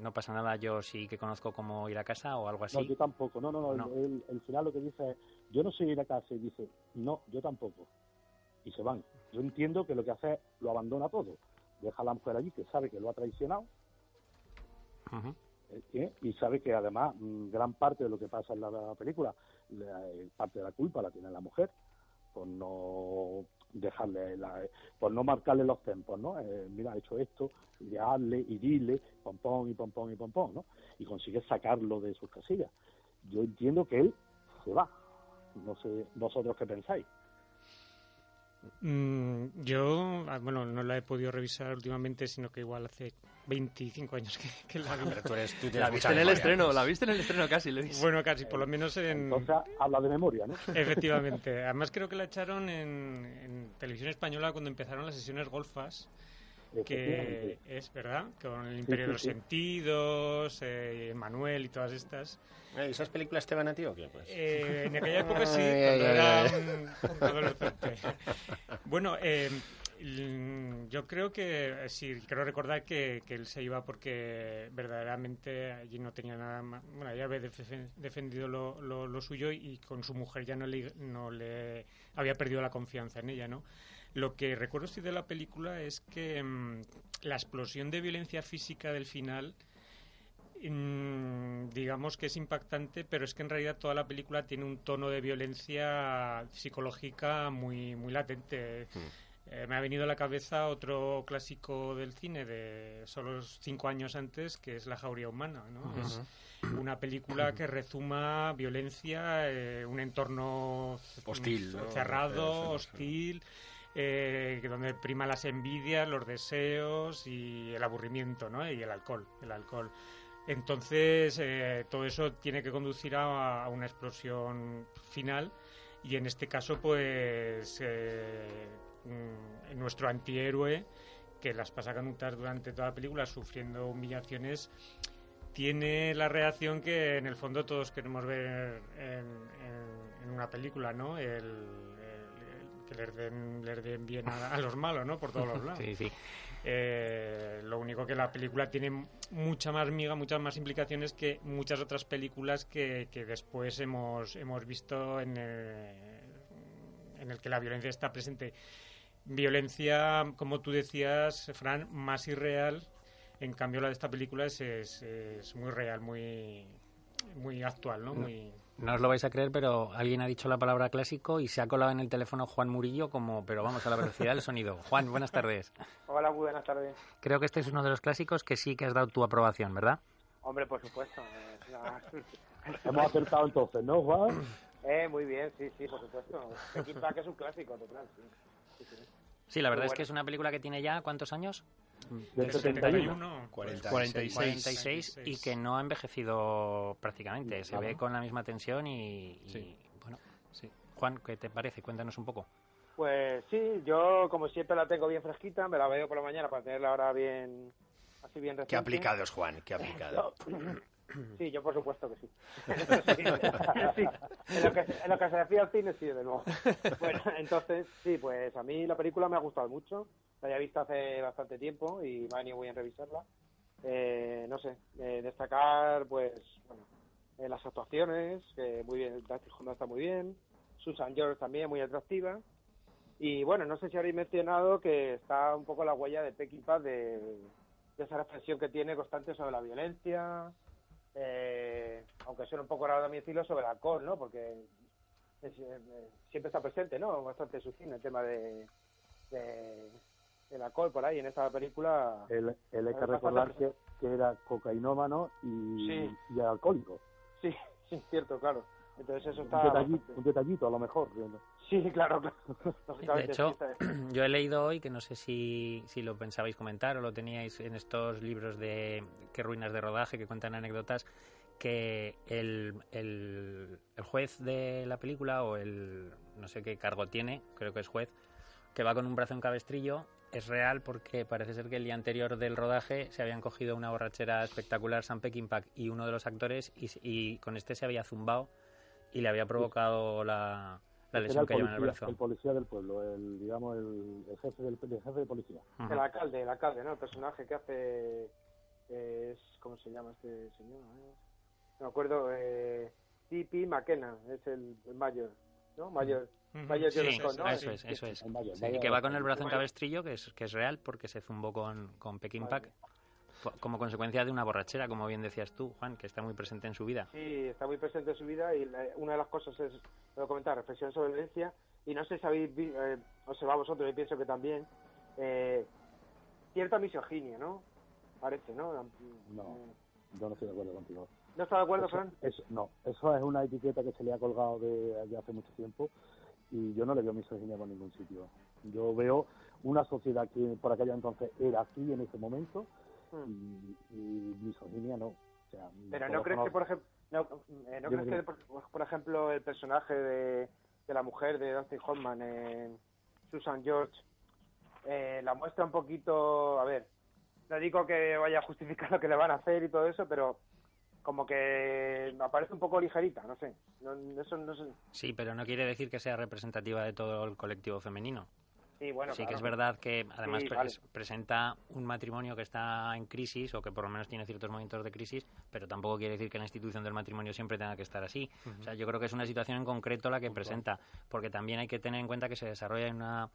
no pasa nada, yo sí que conozco cómo ir a casa o algo no así. yo tampoco no no no, No. El, el- el final lo que dice es yo no sé ir a casa y dice no yo tampoco y se van yo entiendo que lo que hace es lo abandona todo deja a la mujer allí que sabe que lo ha traicionado Ujú. ¿eh? y sabe que además mm, gran parte de lo que pasa en la, la película, la- eh, parte de la culpa la tiene la mujer por no dejarle, la- por no marcarle los tempos, ¿no? Eh, mira, ha hecho esto, y hazle y dile, pompón y pompón y pompón, ¿no? Y consigue sacarlo de sus casillas. Yo entiendo que él se va. No sé vosotros qué pensáis. Mm, yo, ah, bueno, no la he podido revisar últimamente, sino que igual hace 25 años que, que la vi. Pero tú eres, tú tienes La viste en el estreno, pues. la viste en el estreno casi, Luis. Bueno, casi, por lo menos en... Entonces habla de memoria, ¿no? Efectivamente. Además creo que la echaron en, en televisión española cuando empezaron las sesiones golfas, que es verdad, con el Imperio de los sí. Sentidos, eh, Manuel y todas estas. Eh, ¿Esas películas te van a ti o qué? Pues? Eh, en aquella época sí, Ay, cuando ay, era. Bueno, eh, yo creo que eh, sí, creo recordar que, que él se iba porque verdaderamente allí no tenía nada más. Bueno, ya había defe- defendido lo, lo- lo suyo y con su mujer ya no le, no le había perdido la confianza en ella, ¿no? Lo que recuerdo sí de la película es que mm, la explosión de violencia física del final mm, digamos que es impactante, pero es que en realidad toda la película tiene un tono de violencia psicológica muy, muy latente. Eh, me ha venido a la cabeza otro clásico del cine de solo cinco años antes, que es La jauría humana, ¿no? Es una película que rezuma violencia, eh, un entorno Hostil, cerrado, hostil, eh, donde prima las envidias, los deseos y el aburrimiento, ¿no? Y el alcohol, el alcohol. Entonces, eh, todo eso tiene que conducir a, una explosión final y en este caso, pues, eh, mm, nuestro antihéroe, que las pasa canutas durante toda la película sufriendo humillaciones, tiene la reacción que en el fondo todos queremos ver en, en- una película, ¿no? El que les den, les den bien a, a los malos, ¿no? Por todos los lados. Sí, sí. Eh, lo único que la película tiene mucha más miga, muchas más implicaciones que muchas otras películas que, que después hemos, hemos visto en el, en el que la violencia está presente. Violencia, como tú decías, Fran, más irreal, En cambio, la de esta película es, es, es muy real, muy, muy actual, ¿no? Muy... No os lo vais a creer, pero alguien ha dicho la palabra clásico y se ha colado en el teléfono Juan Murillo como, pero vamos, a la velocidad del sonido. Juan, buenas tardes. Hola, muy buenas tardes. Creo que este es uno de los clásicos que sí que has dado tu aprobación, ¿verdad? Hombre, por supuesto. es una- Hemos acertado entonces, ¿no, Juan? Eh, muy bien, sí, sí, por supuesto. Pack es un clásico total, sí. Sí, sí. Sí, la verdad Muy es que es una película que tiene ya, ¿cuántos años? Del 71. 46. 46 y que no ha envejecido prácticamente. Se ve con la misma tensión y, y, Sí. bueno. Sí. Juan, ¿qué te parece? Cuéntanos un poco. Pues sí, yo como siempre la tengo bien fresquita, me la veo por la mañana para tenerla ahora bien, así bien reciente. Qué aplicado es Juan, qué aplicado. Sí, yo por supuesto que sí. sí, sí. En, lo que, en lo que se refiere al cine, sí, de nuevo. Bueno, entonces, sí, pues a mí la película me ha gustado mucho. La había visto hace bastante tiempo y me ha venido bien revisarla. Eh, no sé, eh, destacar, pues, bueno, eh, las actuaciones, que muy bien, Dustin Hoffman está muy bien. Susan George también, muy atractiva. Y bueno, no sé si habréis mencionado que está un poco la huella de Peckinpah de, de esa reflexión que tiene constante sobre la violencia, eh, aunque suena un poco raro mi estilo, sobre el alcohol, ¿no? Porque eh, siempre está presente, ¿no? Bastante su el tema de- del alcohol por ahí en esta película. Él, él hay que recordar que, que era cocainómano y, Sí. y alcohólico. Sí, sí, cierto, claro. Entonces eso Un está... detallito, bastante- un detallito, a lo mejor. Sí, claro, claro. De hecho, yo he leído hoy, que no sé si, si lo pensabais comentar o lo teníais en estos libros de qué ruinas de rodaje que cuentan anécdotas, que el, el, el juez de la película o el no sé qué cargo tiene, creo que es juez, que va con un brazo en cabestrillo, es real porque parece ser que el día anterior del rodaje se habían cogido una borrachera espectacular Sam Peckinpah y uno de los actores y, y con este se había zumbado y le había provocado la, la Era lesión que lleva en el brazo. el policía del pueblo, el, digamos, el, el jefe del el jefe de policía. El alcalde, el alcalde, ¿no? El personaje que hace es ¿cómo se llama este señor? Eh, No me acuerdo. Eh, T.P. McKenna es el, el mayor, ¿no? Mayor. Sí, eso es, eso es. Mayor, Sí, vaya- y que va con el brazo en cabestrillo, que es, que es real porque se zumbó con, con Peking Vale. Pack como consecuencia de una borrachera, como bien decías tú, Juan, que está muy presente en su vida. Sí, está muy presente en su vida y la- una de las cosas es, puedo comentar, reflexión sobre violencia y no sé si habéis vi- eh, observado vosotros, yo pienso que también, eh, cierta misoginia, ¿no? Parece, ¿no? No. Yo no estoy de acuerdo contigo. ¿No está de acuerdo, Eso- Fran? eso- no, eso es una etiqueta que se le ha colgado de, de hace mucho tiempo y yo no le veo misoginia por ningún sitio. Yo veo una sociedad que por aquella entonces era así en ese momento Hmm. y, y misoginia no. O sea, Pero no crees que, por ejemplo, no, eh, ¿no crees que, por, por ejemplo, el personaje de, de la mujer de Dustin Hoffman, en Susan George, eh, la muestra un poquito, a ver, no digo que vaya a justificar lo que le van a hacer y todo eso, pero como que me parece un poco ligerita, no sé. No, eso no sé. Sí, pero no quiere decir que sea representativa de todo el colectivo femenino. Sí, bueno, sí que es verdad que además Sí, pre- vale. presenta un matrimonio que está en crisis o que por lo menos tiene ciertos momentos de crisis, pero tampoco quiere decir que la institución del matrimonio siempre tenga que estar así. O sea, yo creo que es una situación en concreto la que presenta, porque también hay que tener en cuenta que se desarrolla en una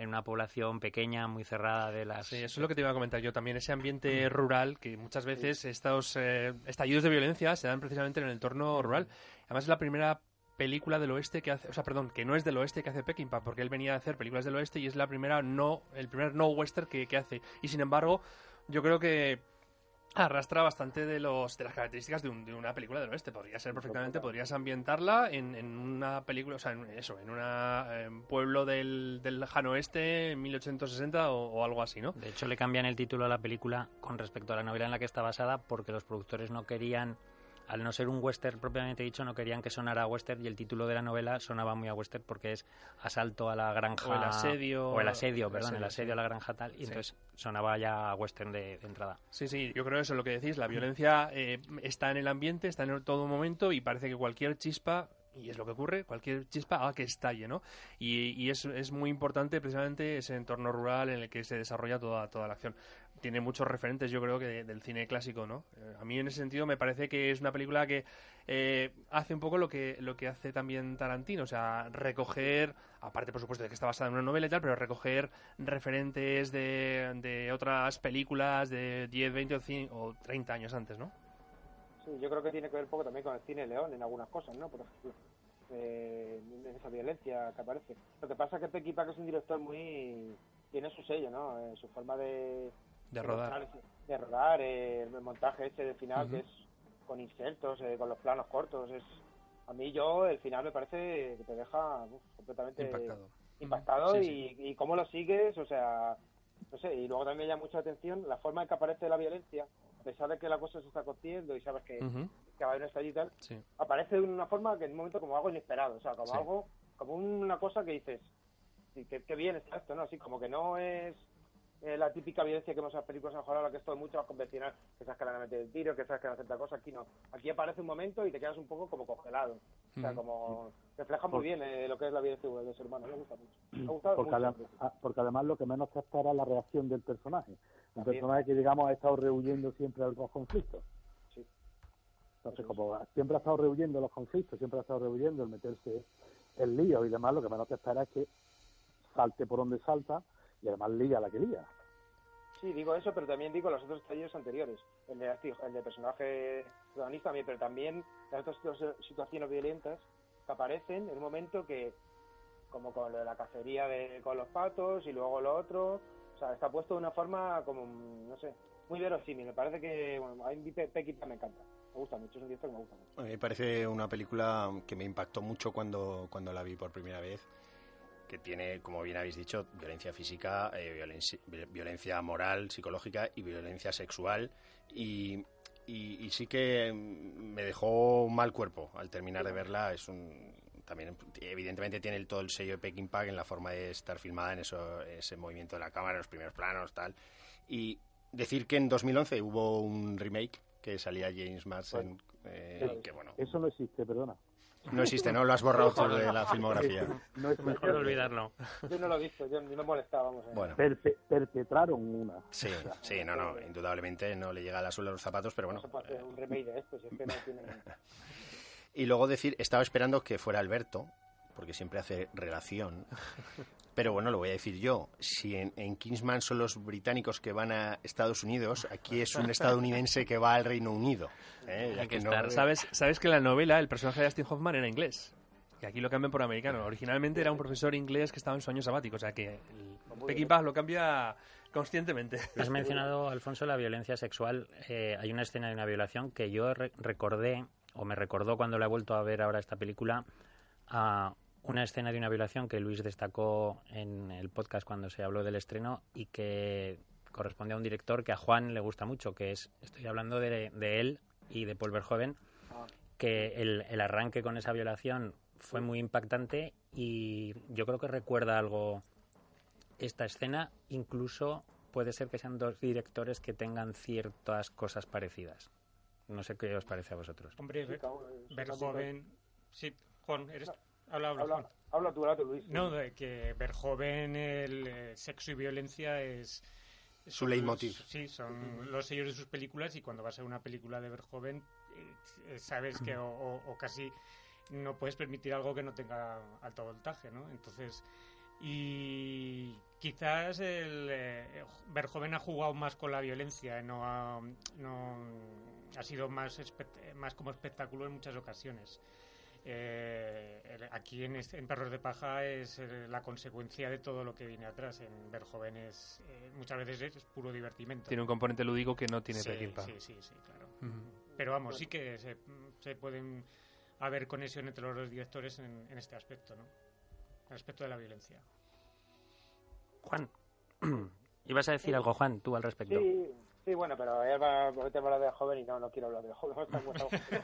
en una población pequeña, muy cerrada de las... Sí, eso es lo que te iba a comentar yo también, ese ambiente rural que muchas veces estos eh, estallidos de violencia se dan precisamente en el entorno rural. Además es la primera película del oeste que hace, o sea, perdón, que no es del oeste que hace Peckinpah, porque él venía a hacer películas del oeste y es la primera no, el primer no western que, que hace. Y sin embargo, yo creo que arrastra bastante de los de las características de, un- de una película del oeste. Podría ser perfectamente, podrías ambientarla en, en una película, o sea, en eso, en un pueblo del, del lejano oeste en 1860 o, o algo así, ¿no? De hecho, le cambian el título a la película con respecto a la novela en la que está basada porque los productores no querían, al no ser un western propiamente dicho, no querían que sonara a western y el título de la novela sonaba muy a western porque es asalto a la granja... O el asedio- O el asedio, el perdón, el asedio, asedio sí. a la granja tal. Y Sí. entonces sonaba ya a western de, de entrada. Sí, sí, yo creo eso es lo que decís. La violencia eh, está en el ambiente, está en todo momento y parece que cualquier chispa y es lo que ocurre, cualquier chispa haga que estalle, ¿no? Y, y es, es, muy importante precisamente ese entorno rural en el que se desarrolla toda, toda la acción. Tiene muchos referentes, yo creo, que del cine clásico, ¿no? Eh, a mí en ese sentido me parece que es una película que eh, hace un poco lo que, lo que hace también Tarantino, o sea, recoger, aparte por supuesto de que está basada en una novela y tal, pero recoger referentes de, de otras películas de 10, 20 o 30 años antes, ¿no? Sí, yo creo que tiene que ver poco también con el cine León en algunas cosas, ¿no? Por ejemplo, eh, esa violencia que aparece. Lo que pasa es que Pecky Pack es un director muy... tiene su sello, ¿no? Eh, su forma de... De rodar. De rodar, eh, el montaje ese del final que es con insertos, eh, con los planos cortos, es... A mí yo, el final me parece que te deja uf, completamente Impactado. impactado Sí, y, y cómo lo sigues, o sea, no sé, y luego también me llama mucho la atención la forma en que aparece la violencia, a pesar de que la cosa se está cociendo y sabes que, Ujú. que va a haber un estallido y tal, Sí. aparece de una forma que en un momento como algo inesperado, o sea, como algo, como una cosa que dices, sí, que, que bien está esto, ¿no? Así como que no es eh, la típica violencia que vemos en las películas en ahora que es todo mucho más convencional, que sabes que le van a meter el tiro, que sabes que a hacer tal cosa, aquí no. Aquí aparece un momento y te quedas un poco como congelado. O sea, como refleja muy bien eh, lo que es la violencia del ser humano, me gusta mucho. Me ha gustado porque, mucho. ah, porque además lo que menos te espera es la reacción del personaje. Un También. personaje que, digamos, ha estado rehuyendo siempre de los conflictos. Sí. Entonces, como siempre ha estado rehuyendo los conflictos, siempre ha estado rehuyendo el meterse en líos y demás, lo que menos te espera es que salte por donde salta y además lía la que lía. Sí, digo eso, pero también digo los otros talleres anteriores. El de, el de personaje protagonista, también, pero también las otras situ- situaciones violentas que aparecen en un momento que, como con lo de la cacería de, con los patos y luego lo otro, o sea, está puesto de una forma como, no sé, muy verosímil. Me parece que, bueno, a mí Pe- Pecky Pan me encanta. Me gusta mucho, es un director que me gusta mucho. A mí me parece una película que me impactó mucho cuando, cuando la vi por primera vez, que tiene, como bien habéis dicho, violencia física, eh, violencia, violencia moral, psicológica y violencia sexual. Y, y- y sí que me dejó un mal cuerpo al terminar de verla. Es un también evidentemente tiene el- todo el sello de Peking Pack en la forma de estar filmada en eso, ese movimiento de la cámara, los primeros planos, tal. Y decir que en 2011 hubo un remake que salía James Marsden, eh, que bueno, Eso no existe, perdona. No existe, ¿no? Lo has borrado tú de la filmografía. No existe. Mejor olvidarlo. Yo no lo he visto, yo ni me molestaba, vamos. eh. Bueno, Perpe- perpetraron una. sí, sí, no, no, indudablemente no le llega a la suela los zapatos, pero no bueno. hacer un remake de esto, si es que no tiene... Y luego decir, estaba esperando que fuera Alberto, porque siempre hace relación. Pero bueno, lo voy a decir yo. Si en, en Kingsman son los británicos que van a Estados Unidos, aquí es un estadounidense que va al Reino Unido. ¿eh? Hay que no- estar, ¿Sabes, sabes que en la novela el personaje de Dustin Hoffman era inglés. Y aquí lo cambian por americano. Originalmente era un profesor inglés que estaba en su año sabático. O sea que el Peking Paz lo cambia conscientemente. Has mencionado, Alfonso, la violencia sexual. Eh, hay una escena de una violación que yo re- recordé, o me recordó cuando la he vuelto a ver ahora esta película, a una escena de una violación que Luis destacó en el podcast cuando se habló del estreno y que corresponde a un director que a Juan le gusta mucho, que es, estoy hablando de, de él y de Paul Verhoeven, que el, el arranque con esa violación fue muy impactante y yo creo que recuerda algo esta escena, incluso puede ser que sean dos directores que tengan ciertas cosas parecidas. No sé qué os parece a vosotros. Hombre, Ver- un Verhoeven... Sí, Juan, eres... Habla, habla, Habla, habla tú, habla tú, Luis. No, de que Verhoeven, el eh, sexo y violencia es... Su leitmotiv. los- Sí, son los sellos de sus películas y cuando vas a una película de Verhoeven eh, eh, sabes que o, o- o casi no puedes permitir algo que no tenga alto voltaje, ¿no? Entonces, y quizás el eh, Verhoeven ha jugado más con la violencia, no ha, no ha sido más, más como espectáculo en muchas ocasiones. Eh, el- aquí en, este- en Perros de Paja es eh, la consecuencia de todo lo que viene atrás. En Verhoeven es, eh, muchas veces es, puro divertimento. Tiene un componente lúdico que no tiene sí, sí, sí, sí, claro. Pero vamos, sí que se, se pueden haber conexión entre los dos directores en, en este aspecto, ¿no? El aspecto de la violencia. Juan, ibas a decir algo, Juan, tú al respecto. Sí, sí, bueno, pero él va a hablar de joven y no, no quiero hablar de joven. está muy joven.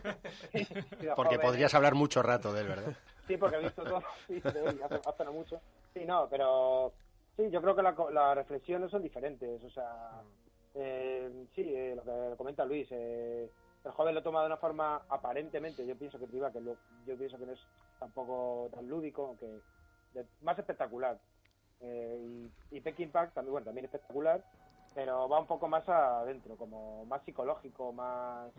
Sí, de Porque joven, podrías hablar mucho rato de él, ¿verdad? Sí, porque he visto todo sí, de él, hace, hace no mucho. Sí, no, pero sí, yo creo que la co- las reflexiones son diferentes. O sea, eh, sí, eh, lo que comenta Luis, eh, el joven lo toma de una forma aparentemente, yo pienso que priva, que lo- yo pienso que no es tampoco tan lúdico, aunque de- más espectacular. Eh, y, y Peking Park también, bueno, también espectacular, pero va un poco más adentro, como más psicológico, más...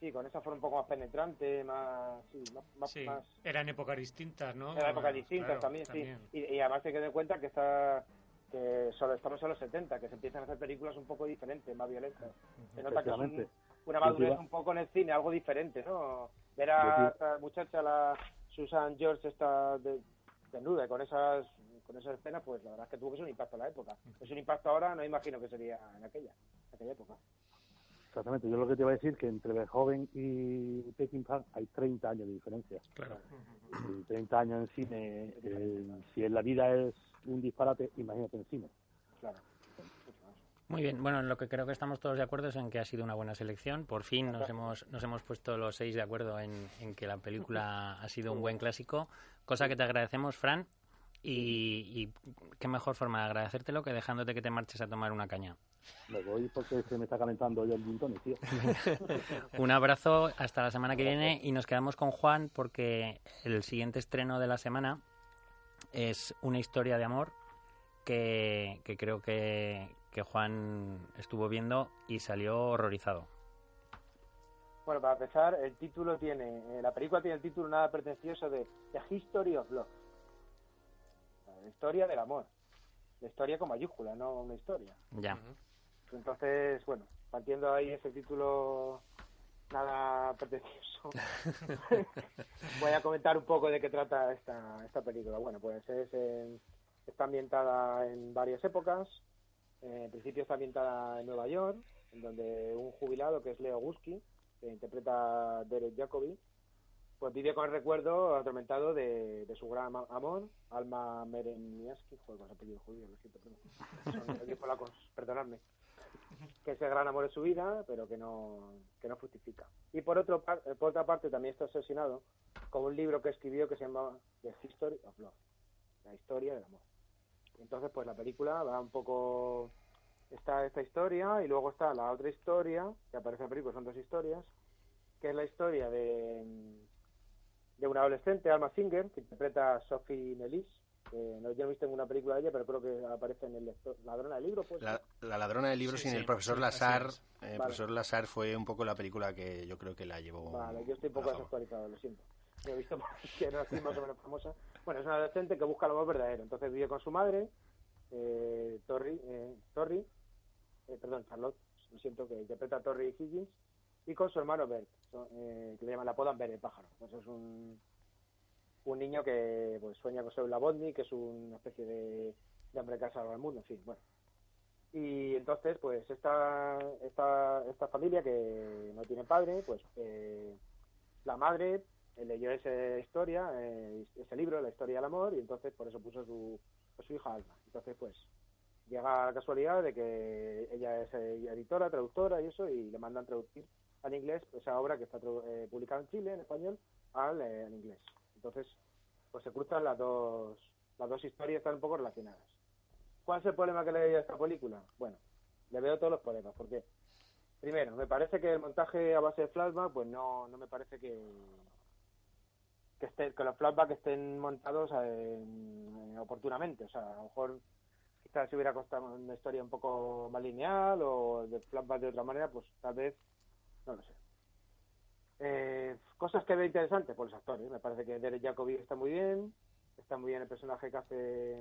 Sí, con esa forma un poco más penetrante, más... Sí, más... más, Sí, más- eran épocas distintas, ¿no? en épocas distintas Claro, también, sí. Y, y además hay que tener en cuenta que está que solo estamos en los 70, que se empiezan a hacer películas un poco diferentes, más violentas. Se nota que es un- una madurez un poco en el cine, algo diferente, ¿no? Ver a esta muchacha, la Susan George, esta de, desnuda, y con esas con esas escenas, pues la verdad es que tuvo que ser un impacto en la época. Es un impacto ahora, no imagino que sería en aquella, en aquella época. Exactamente, yo lo que te iba a decir que entre Beethoven y Peking Park hay 30 años de diferencia. Claro. Y 30 años en cine, eh, si en la vida es un disparate, imagínate en cine. Claro. Muy bien, bueno, en lo que creo que estamos todos de acuerdo es en que ha sido una buena selección. Por fin nos hemos, nos hemos puesto los seis de acuerdo en, en que la película ha sido un buen clásico, cosa que te agradecemos, Fran. Y, y qué mejor forma de agradecértelo que dejándote que te marches a tomar una caña. Me voy porque se me está calentando ya el gin tío. Un abrazo, hasta la semana que viene y nos quedamos con Juan porque el siguiente estreno de la semana es una historia de amor que, que creo que, que Juan estuvo viendo y salió horrorizado. Bueno, para empezar, el título tiene, eh, la película tiene el título nada pretencioso de The History of Love. La historia del amor. La historia con mayúscula, no una historia. Ya. Entonces, bueno, partiendo ahí ese título nada pretencioso, voy a comentar un poco de qué trata esta, esta película. Bueno, pues es en- está ambientada en varias épocas. Eh, en principio está ambientada en Nueva York, en donde un jubilado que es Leo Gusky, que interpreta Derek Jacobi, pues vive con el recuerdo atormentado de, su gran amor, Alma Mereniaski, joder, con apellido judío, lo siento, perdón. Polacos, perdonadme. Que es el gran amor de su vida, pero que no, que no fructifica. Y por, otro, eh, por otra parte también está obsesionado con un libro que escribió que se llama The History of Love, la historia del amor. Entonces, pues la película va un poco... Está esta historia y luego está la otra historia, que aparece en la película, son dos historias, que es la historia de, de una adolescente, Alma Singer, que interpreta a Sophie Melis, que no, yo no he visto ninguna película de ella, pero creo que aparece en el lector, Ladrona del Libro, pues. La, la ladrona del libro Sí, sin sí, el profesor sí, Lazar. eh, Vale. profesor Lazar fue un poco la película que yo creo que la llevó. Vale, yo estoy un a poco desactualizado, lo siento. No he visto que era así más o menos famosa. Bueno, es una adolescente que busca el amor verdadero. Entonces vive con su madre, eh, Torri, eh, Torri eh, perdón, Charlotte, lo siento, que interpreta a Torri Higgins, y con su hermano Bert, eh, que le llaman, la apodan Bert, el pájaro. Pues es un, un niño que pues sueña con ser un Labotny, que es una especie de, de hombre que ha salvado al mundo, en fin, bueno. Y entonces, pues esta, esta, esta familia que no tiene padre, pues eh, la madre eh, leyó esa historia, eh, ese libro, La historia del amor, y entonces por eso puso a su, su hija Alma. Entonces, pues llega la casualidad de que ella es eh, editora, traductora y eso, y le mandan traducir al inglés esa obra que está eh, publicada en Chile, en español, al, eh, inglés. Entonces, pues se cruzan las dos, las dos historias, están un poco relacionadas. ¿Cuál es el problema que le veo a esta película? Bueno, le veo todos los problemas, porque primero, me parece que el montaje a base de flashback, pues no, no me parece que que, esté, que los flashbacks estén montados eh, en- oportunamente, o sea, a lo mejor quizás si hubiera costado una historia un poco más lineal o de flashback de otra manera, pues tal vez, no lo sé. Eh, cosas que veo interesantes, pues los actores. Me parece que Derek Jacobi está muy bien, está muy bien el personaje que hace,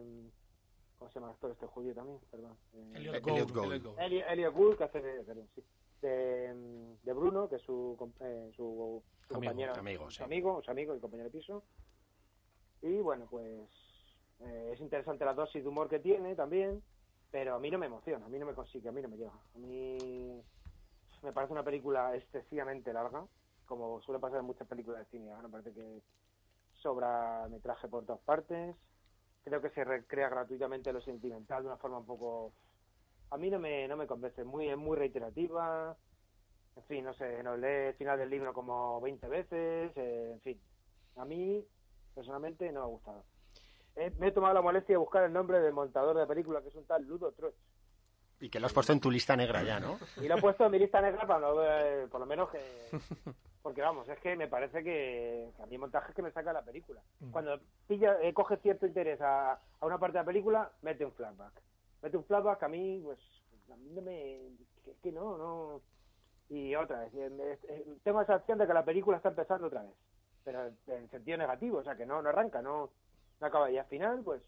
¿cómo se llama el actor este judío también? Perdón. Eh, Elliot Gould. Gould. Elliot, Elliot Gould, que hace de, perdón, sí, de, de Bruno, que es su, eh, su, su Amigo, compañero, amigo, su sí. amigo, su amigo y compañero de piso. Y bueno, pues eh, es interesante la dosis de humor que tiene también, pero a mí no me emociona, a mí no me consigue, a mí no me llega. A mí me parece una película excesivamente larga, como suele pasar en muchas películas de cine. Ahora parece que sobra metraje por todas partes. Creo que se recrea gratuitamente lo sentimental de una forma un poco... A mí no me, no me convence, muy, es muy reiterativa. En fin, no sé, nos lee el final del libro como 20 veces. eh, en fin, a mí personalmente no me ha gustado. Eh, me he tomado la molestia de buscar el nombre del montador de la película, que es un tal Ludo Troch. Y que lo has puesto en tu lista negra ya, ¿no? Y lo he puesto en mi lista negra para no ver, por lo menos que... Porque vamos, es que me parece que, que a mí hay montajes que me saca la película. Cuando pilla, eh, coge cierto interés a, a una parte de la película, mete un flashback. Mete un flashback que a mí, pues, a mí no me... que, que no, no... Y otra vez, eh, me- eh, tengo esa sensación de que la película está empezando otra vez. Pero en sentido negativo, o sea, que no, no arranca, no, no acaba. Y al final, pues,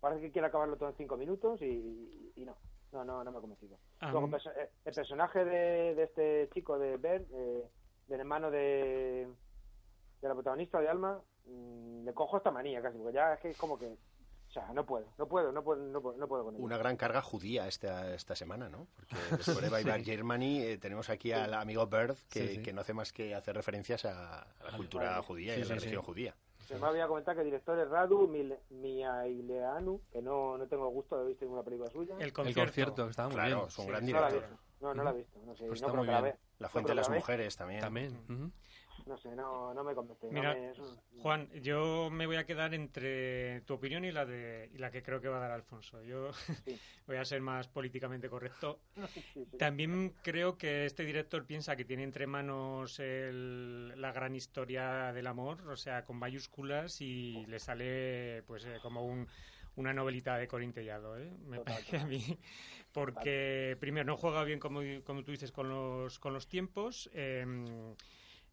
parece que quiere acabarlo todo en cinco minutos y, y no. No, no, no me ha convencido. A Luego, perso- eh, el personaje de, de este chico de Bert, eh, del hermano de, de la protagonista de Alma, mm, le cojo esta manía casi, porque ya es que es como que, o sea, no puedo, no puedo, no puedo, no puedo, no puedo con ello. Una gran carga judía esta, esta semana, ¿no? Porque después de Bye Germany eh, tenemos aquí al amigo Bird que, Sí, sí. que no hace más que hacer referencias a, la cultura Vale. judía Sí, y a la religión sí. judía. Se me había comentado que el director es Radu Miaileanu, que no, no tengo el gusto de haber visto ninguna película suya. El El concierto. concierto, que estaba muy Claro, bien. es un Sí, gran no la he director. visto, no, no la he visto, no sé, Pues no está creo muy que la bien. La No Fuente de las la. Mujeres también. También. ujú. No sé, no, no me convence. no me- eso- Juan, yo me voy a quedar entre tu opinión y la de y la que creo que va a dar Alfonso. Yo Sí. voy a ser más políticamente correcto. sí, sí. También creo que este director piensa que tiene entre manos el- la gran historia del amor, o sea, con mayúsculas y le sale pues eh, como un, una novelita de Corintellado, ¿eh? Me Total, parece a mí. Porque primero no juega bien, como, como tú dices, con los, con los tiempos. em,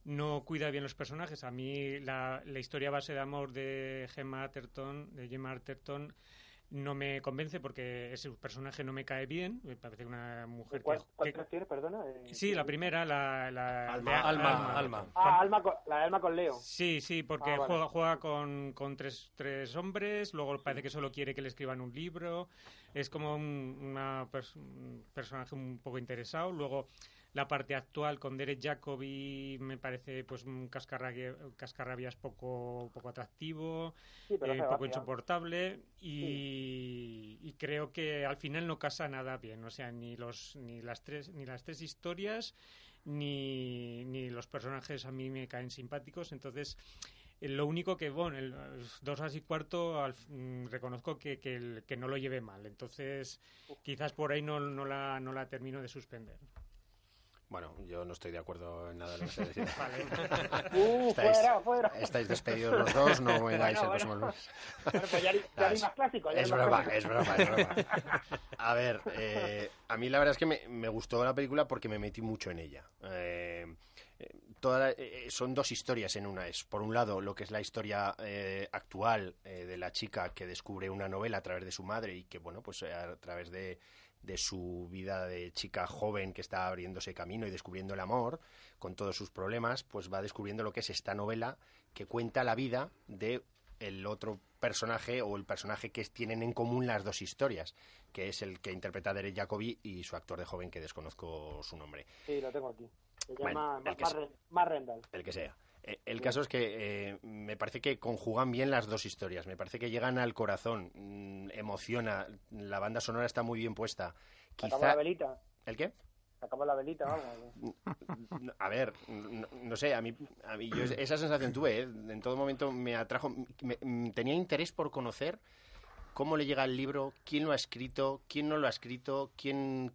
no cuida bien los personajes. A mí la, la historia base de amor de Gemma Atherton, de Gemma Atherton, no me convence porque ese personaje no me cae bien. Me parece una mujer ¿Cuál, que, cuál que- perdona? Eh, Sí, la primera, la... la Alma, de- Alma, Alma. Ah, Alma con, la de Alma con Leo. Sí, sí, porque Ah, vale. juega, juega con, con tres, tres hombres, luego parece que solo quiere que le escriban un libro, es como un, una un personaje un poco interesado, luego la parte actual con Derek Jacobi me parece pues un cascarrabia- cascarrabias poco, poco atractivo, Sí, eh, poco insoportable y, y creo que al final no casa nada bien, o sea, ni los ni las tres ni las tres historias ni, ni los personajes a mí me caen simpáticos, entonces eh, lo único que, bueno, el, dos así cuarto al mm, reconozco que, que, el- que no lo lleve mal, entonces quizás por ahí no, no, la, no la termino de suspender. Bueno, yo no estoy de acuerdo en nada de lo que se decide. Uh, Estáis- fuera, fuera. Estáis despedidos los dos, no vengáis el próximo lunes. Bueno, pues ya, más clásico. ya Es más broma, clásico. es broma, es broma. A ver, eh, a mí la verdad es que me, me gustó la película porque me metí mucho en ella. Eh, eh, toda la- eh, son dos historias en una. Es, por un lado, lo que es la historia eh, actual eh, de la chica que descubre una novela a través de su madre y que, bueno, pues a través de, de su vida de chica joven que está abriéndose camino y descubriendo el amor, con todos sus problemas, pues va descubriendo lo que es esta novela que cuenta la vida de el otro personaje o el personaje que tienen en común las dos historias, que es el que interpreta a Derek Jacobi y su actor de joven que desconozco su nombre, Sí, lo tengo aquí. Se Bueno, llama el que Rendal. el que sea. Eh, El caso es que eh, me parece que conjugan bien las dos historias, me parece que llegan al corazón, mm, emociona, la banda sonora está muy bien puesta. Quizá... la velita. ¿El qué? Sacamos la velita, vamos. No, A ver, no, no sé, a mí, a mí yo esa sensación tuve, ¿eh? en todo momento me atrajo, me- tenía interés por conocer cómo le llega el libro, quién lo ha escrito, quién no lo ha escrito, quién,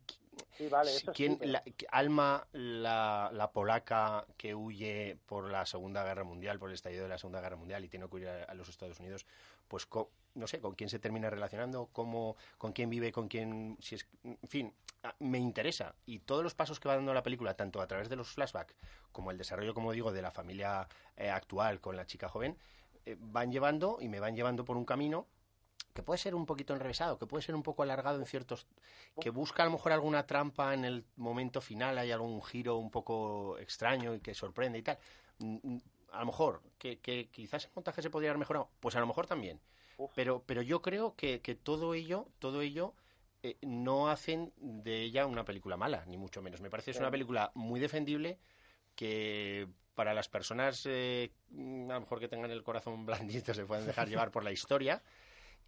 Sí, vale, eso quién la- Alma, la, la polaca que huye por la Segunda Guerra Mundial, por el estallido de la Segunda Guerra Mundial y tiene que huir a, a los Estados Unidos, pues co- no sé, con quién se termina relacionando, cómo, con quién vive, con quién, si es, en fin, me interesa. Y todos los pasos que va dando la película, tanto a través de los flashbacks como el desarrollo, como digo, de la familia eh, actual con la chica joven, eh, van llevando y me van llevando por un camino que puede ser un poquito enrevesado, que puede ser un poco alargado en ciertos... que busca a lo mejor alguna trampa en el momento final, hay algún giro un poco extraño y que sorprende y tal. Mm, mm, A lo mejor, que, que quizás el montaje se podría haber mejorado, pues a lo mejor también. Pero, pero yo creo que, que todo ello, todo ello eh, no hacen de ella una película mala, ni mucho menos. Me parece que es una película muy defendible que para las personas eh, a lo mejor que tengan el corazón blandito se pueden dejar llevar por la historia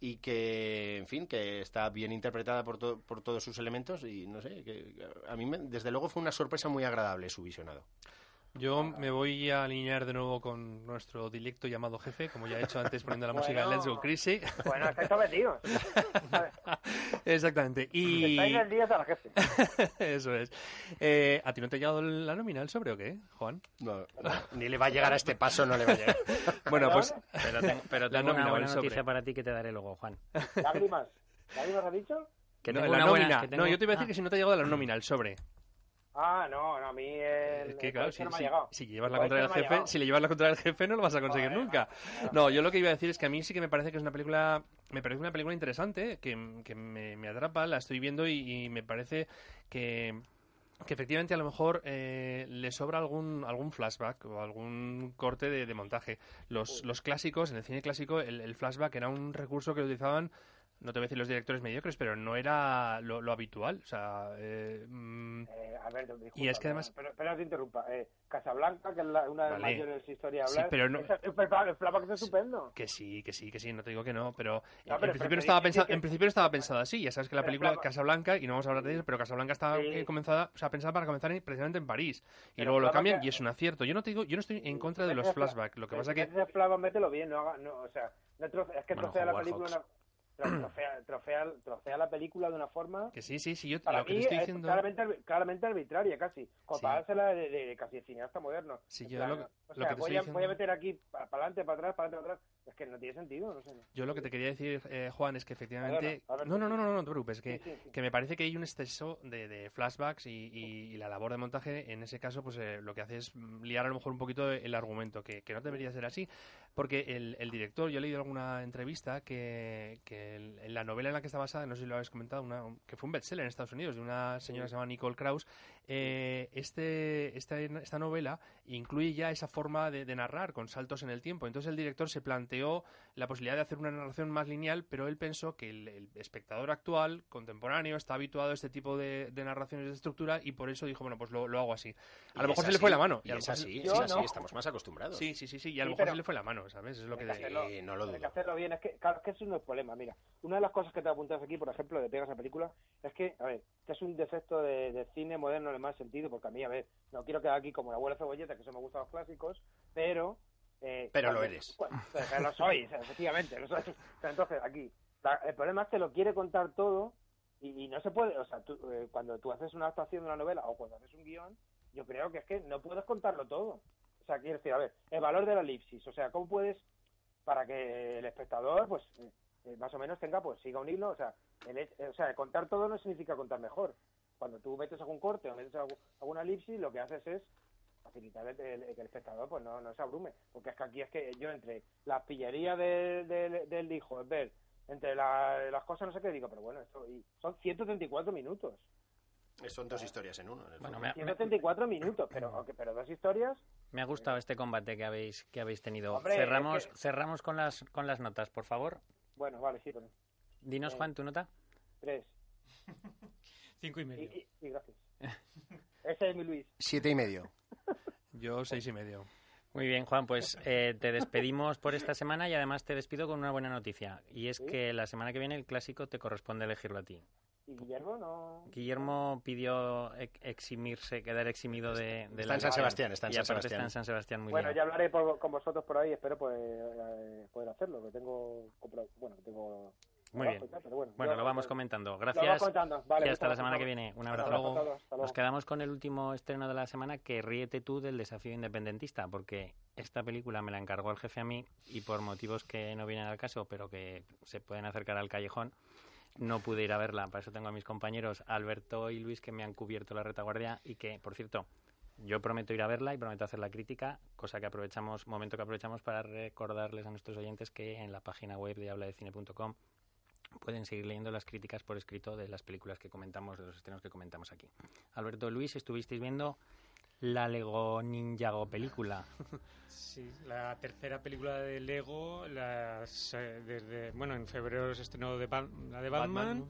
y que, en fin, que está bien interpretada por, to- por todos sus elementos y no sé, que a mí me- desde luego fue una sorpresa muy agradable su visionado. Yo me voy a alinear de nuevo con nuestro directo llamado jefe, como ya he hecho antes poniendo la música de Bueno. Let's Go Crazy. Bueno, estáis sometidos. Exactamente. Y Estáis el día al jefe. eso es. Eh, ¿A ti no te ha llegado la nómina el sobre o qué, Juan? No, no, ni le va a llegar a este paso, no le va a llegar. Bueno, pues Pero tengo, pero La tengo nómina una buena sobre. noticia para ti que te daré luego, Juan. Lágrimas. ¿Lágrimas has dicho? Que no, tengo la una buena- nómina. que tengo- No, yo te iba a decir Ah. que si no te ha llegado la nómina, el sobre. Ah, no, no, a mí el, Es que, el claro, coche si, no me ha llegado. si llevas la El contraria al coche no me ha jefe, si le llevas la contraria al jefe no lo vas a conseguir nunca. No, yo lo que iba a decir es que a mí sí que me parece que es una película, me parece una película interesante, que, que me, me atrapa, la estoy viendo y, y me parece que que efectivamente a lo mejor eh, le sobra algún algún flashback o algún corte de, de montaje. Los, los clásicos, en el cine clásico, el, el flashback era un recurso que utilizaban, no te voy a decir los directores mediocres, pero no era lo, lo habitual. O sea, eh, mm, Eh, Alberto, disculpa, Y es que además- Pero, pero no te interrumpa. Eh, Casablanca, que es la- una de las Vale. mayores historias Sí, pero no- esa- el es estupendo. Que sí, que sí, que sí, no te digo que no, pero, No, en, pero- principio pero no estaba pensado, que- en principio estaba pensado así. Ya sabes que la película. Casablanca, y no vamos a hablar de eso, pero Casablanca estaba Sí. eh, comenzada, o sea, pensada para comenzar en- precisamente en París. Y luego lo cambian que- y es un acierto. Yo no te digo, yo no estoy en contra de los flashbacks. Lo que pasa que flashback mételo bien, no haga... No, o sea, es que Bueno, trocea la película... Hawks. Una, tro- trocea, trocea, trocea la película de una forma... que sí, sí, sí, yo Para lo que te estoy es diciendo claramente, arbi- claramente arbitraria casi. Como Sí. para de, de- de casi cineasta moderno. Sí, yo plan, lo o lo sea, que te voy, estoy a, diciendo- voy a meter aquí para adelante, para atrás, para adelante, para atrás. Es que no tiene sentido, no sé. Yo lo que te quería decir, eh, Juan, es que efectivamente... Perdona, no, no, no, no, no, no te preocupes, que, Sí, sí, sí. que me parece que hay un exceso de, de flashbacks y, y- y la labor de montaje, en ese caso, pues eh, lo que hace es liar a lo mejor un poquito el argumento, que, que no debería ser así, porque el, el director, yo he leído alguna entrevista que, que el- en la novela en la que está basada, no sé si lo habéis comentado, una, que fue un bestseller en Estados Unidos, de una señora que se llama Nicole Krauss, eh, este, esta, esta novela incluye ya esa forma de, de narrar con saltos en el tiempo. Entonces el director se planteó la posibilidad de hacer una narración más lineal, pero él pensó que el, el espectador actual, contemporáneo, está habituado a este tipo de, de narraciones de estructura y por eso dijo, bueno, pues lo, lo hago así. A lo mejor se le fue la mano. Y a lo es se- así, es así, no. estamos más acostumbrados. Sí, sí, sí, sí, y a lo Sí, mejor se le fue la mano, ¿sabes? Es lo que que hacerlo- Sí, no lo hay que dudo. hacerlo bien. Es que, claro, es que eso no es problema. Mira, una de las cosas que te apuntas aquí, por ejemplo, de pegas a película, es que, a ver, que es un defecto de, de cine moderno en el más sentido, porque a mí, a ver, no quiero quedar aquí como la abuela cebolleta, que eso me gustan los clásicos, pero... eh, Pero lo eres. pues, que lo soy, efectivamente, lo soy. Entonces, aquí, la- el problema es que lo quiere contar todo y, y no se puede, o sea, tú, eh, cuando tú haces una adaptación de una novela o cuando haces un guion, yo creo que es que no puedes contarlo todo. O sea, quiero decir, a ver, el valor de la elipsis, o sea, ¿cómo puedes para que el espectador, pues, eh, eh, más o menos tenga, pues, siga un hilo, o sea, el eh, o sea, contar todo no significa contar mejor. Cuando tú metes algún corte o metes algún- alguna elipsis, lo que haces es facilitar el, el- el que el espectador pues no, no se abrume. Porque es que aquí es que yo entre las pillerías de- de- del hijo, es ver, entre la- las cosas no sé qué digo, pero bueno, esto y son 134 minutos. Son dos historias en uno. en el Bueno, me ha, me- 134 minutos, pero, pero dos historias me ha gustado este combate que habéis que habéis tenido. Hombre, cerramos es que- cerramos con las con las notas, por favor. Bueno, vale, sí, pero Dinos Eh, Juan tu nota. tres. Cinco y Y, medio. y- y gracias. Ese es mi Luis. Siete y medio. Yo seis y medio. Muy bien, Juan, pues eh, te despedimos por esta semana y además te despido con una buena noticia. Y es ¿Sí? que la semana que viene el clásico te corresponde elegirlo a ti. Y Guillermo no... Guillermo pidió ex- eximirse, quedar eximido de, de Está la en San. Sebastián, está en San Sebastián. está en San Sebastián muy bueno, bien. ya hablaré por- con vosotros por ahí, espero pues eh, poder hacerlo, que tengo... Bueno, que tengo... Muy bien. pero bueno, lo vamos comentando. Gracias. Vale, y hasta la semana que viene. Un abrazo. hasta luego. Nos quedamos con el último estreno de la semana que ríete tú del desafío independentista, porque esta película me la encargó el jefe a mí y por motivos que no vienen al caso, pero que se pueden acercar al callejón, no pude ir a verla. Para eso tengo a mis compañeros Alberto y Luis que me han cubierto la retaguardia y que, por cierto, yo prometo ir a verla y prometo hacer la crítica, cosa que aprovechamos, momento que aprovechamos para recordarles a nuestros oyentes que en la página web de habladecine.com pueden seguir leyendo las críticas por escrito de las películas que comentamos, de los estrenos que comentamos aquí. Alberto Luis, estuvisteis viendo la Lego Ninjago película. Sí, la tercera película de Lego, las, eh, desde, bueno, en febrero se estrenó de la de Batman,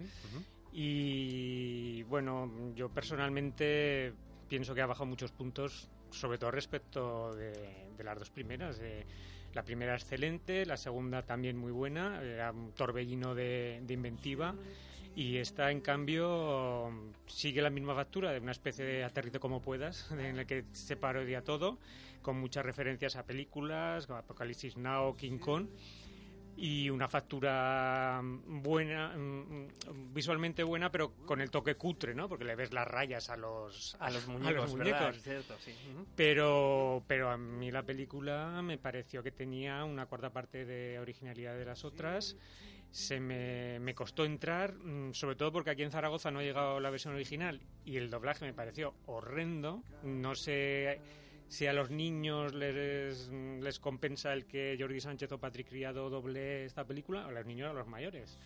y bueno, yo personalmente pienso que ha bajado muchos puntos, sobre todo respecto de, de las dos primeras. de- La primera excelente, la segunda también muy buena, era un torbellino de, de inventiva. Y esta, en cambio, sigue la misma factura de una especie de aterrizo como puedas, en la que se parodia todo, con muchas referencias a películas, como Apocalipsis Now, King Kong, y una factura buena, mm, visualmente buena, pero con el toque cutre, ¿no? Porque le ves las rayas a los, A los muñecos, muñecos. Cierto, sí. Pero, pero a mí la película me pareció que tenía una cuarta parte de originalidad de las otras. Se me, me costó entrar, mm, sobre todo porque aquí en Zaragoza no ha llegado la versión original y el doblaje me pareció horrendo. No sé si a los niños les, les compensa el que Jordi Sánchez o Patrick Criado doble esta película, a los niños o a los mayores.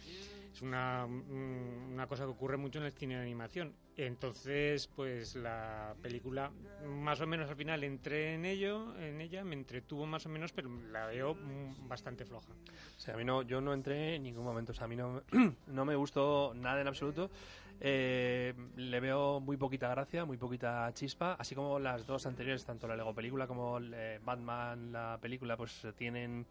Es una, mm, una cosa que ocurre mucho en el cine de animación. Entonces, pues la película, más o menos al final entré en ello, en ella, me entretuvo más o menos, pero la veo mm, bastante floja. O sea, a mí no, yo no entré en ningún momento. O sea, a mí no, no me gustó nada en absoluto. Eh, le veo muy poquita gracia, muy poquita chispa, así como las dos anteriores, tanto la Lego película como eh, Batman la película, pues tienen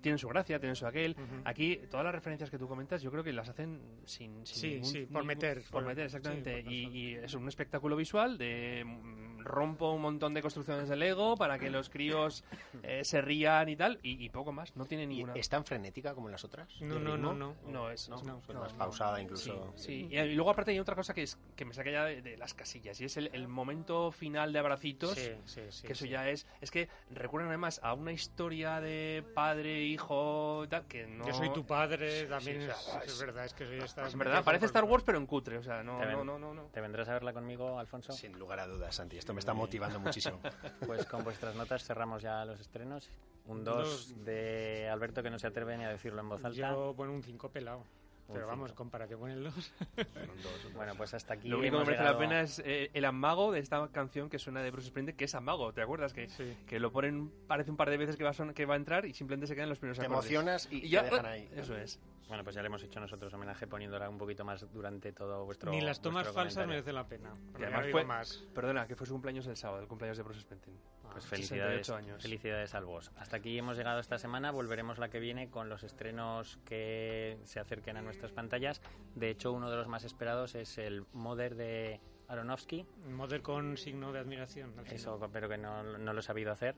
tienen su gracia, tienen su aquel. Aquí todas las referencias que tú comentas, yo creo que las hacen sin, sin Sí, ningún- sí, por ningún- meter, por por- meter exactamente. sí, por y, es un espectáculo visual de mm, rompo un montón de construcciones de Lego para que los críos eh, se rían y tal, y, y poco más. No tiene ¿Y ninguna. ¿Es tan frenética como las otras? No, ¿De no, no, no. No es, no. No, Pues no, más no. pausada incluso. Sí, sí. Y, y luego aparte hay otra cosa que es que me saca ya de, de las casillas y es el, el momento final de abracitos. Sí, sí, sí, que eso sí. ya es. Es que recurren además a una historia de padre, hijo, tal, que no. Yo soy tu padre, también sí, o es, sea, es es- verdad, es que soy esta... Es verdad, parece Star Wars, pero en cutre. O sea, no, Te ven- no, no, no, no. ¿Te vendrás a verla conmigo, Alfonso? Sin lugar a dudas, Santi. Esto me está motivando muchísimo. Pues con vuestras notas cerramos ya los estrenos. Un Dos. 2 de Alberto que no se atreve ni a decirlo en voz alta. Yo, bueno, un 5 pelado. Pero vamos, comparación con el 2. Bueno, pues hasta aquí Lo único que merece llegado- la pena es eh, el amago de esta canción que suena de Bruce Springsteen, que es amago. ¿Te acuerdas? Que, Sí. que lo ponen, parece un par de veces que va, a son- que va a entrar y simplemente se quedan los primeros Te acordes. emocionas y, Y ya, te dejan ahí. Eso es. Bueno, pues ya le hemos hecho nosotros homenaje poniéndola un poquito más durante todo vuestro Ni las tomas falsas merecen la pena. Y Porque además fue, más. perdona, que fue su cumpleaños el sábado, el cumpleaños de Bruce Springsteen. Pues Ah, felicidades, 68 años. felicidades al vos. Hasta aquí hemos llegado esta semana. Volveremos la que viene con los estrenos que se acerquen a nuestras pantallas. De hecho, uno de los más esperados es el Mother de Aronofsky. Model con signo de admiración. al final. Eso, pero que no, no lo he sabido hacer.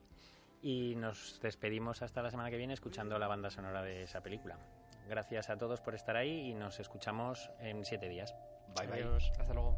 Y nos despedimos hasta la semana que viene escuchando la banda sonora de esa película gracias a todos por estar ahí y nos escuchamos en siete días. Bye, bye. Hasta luego.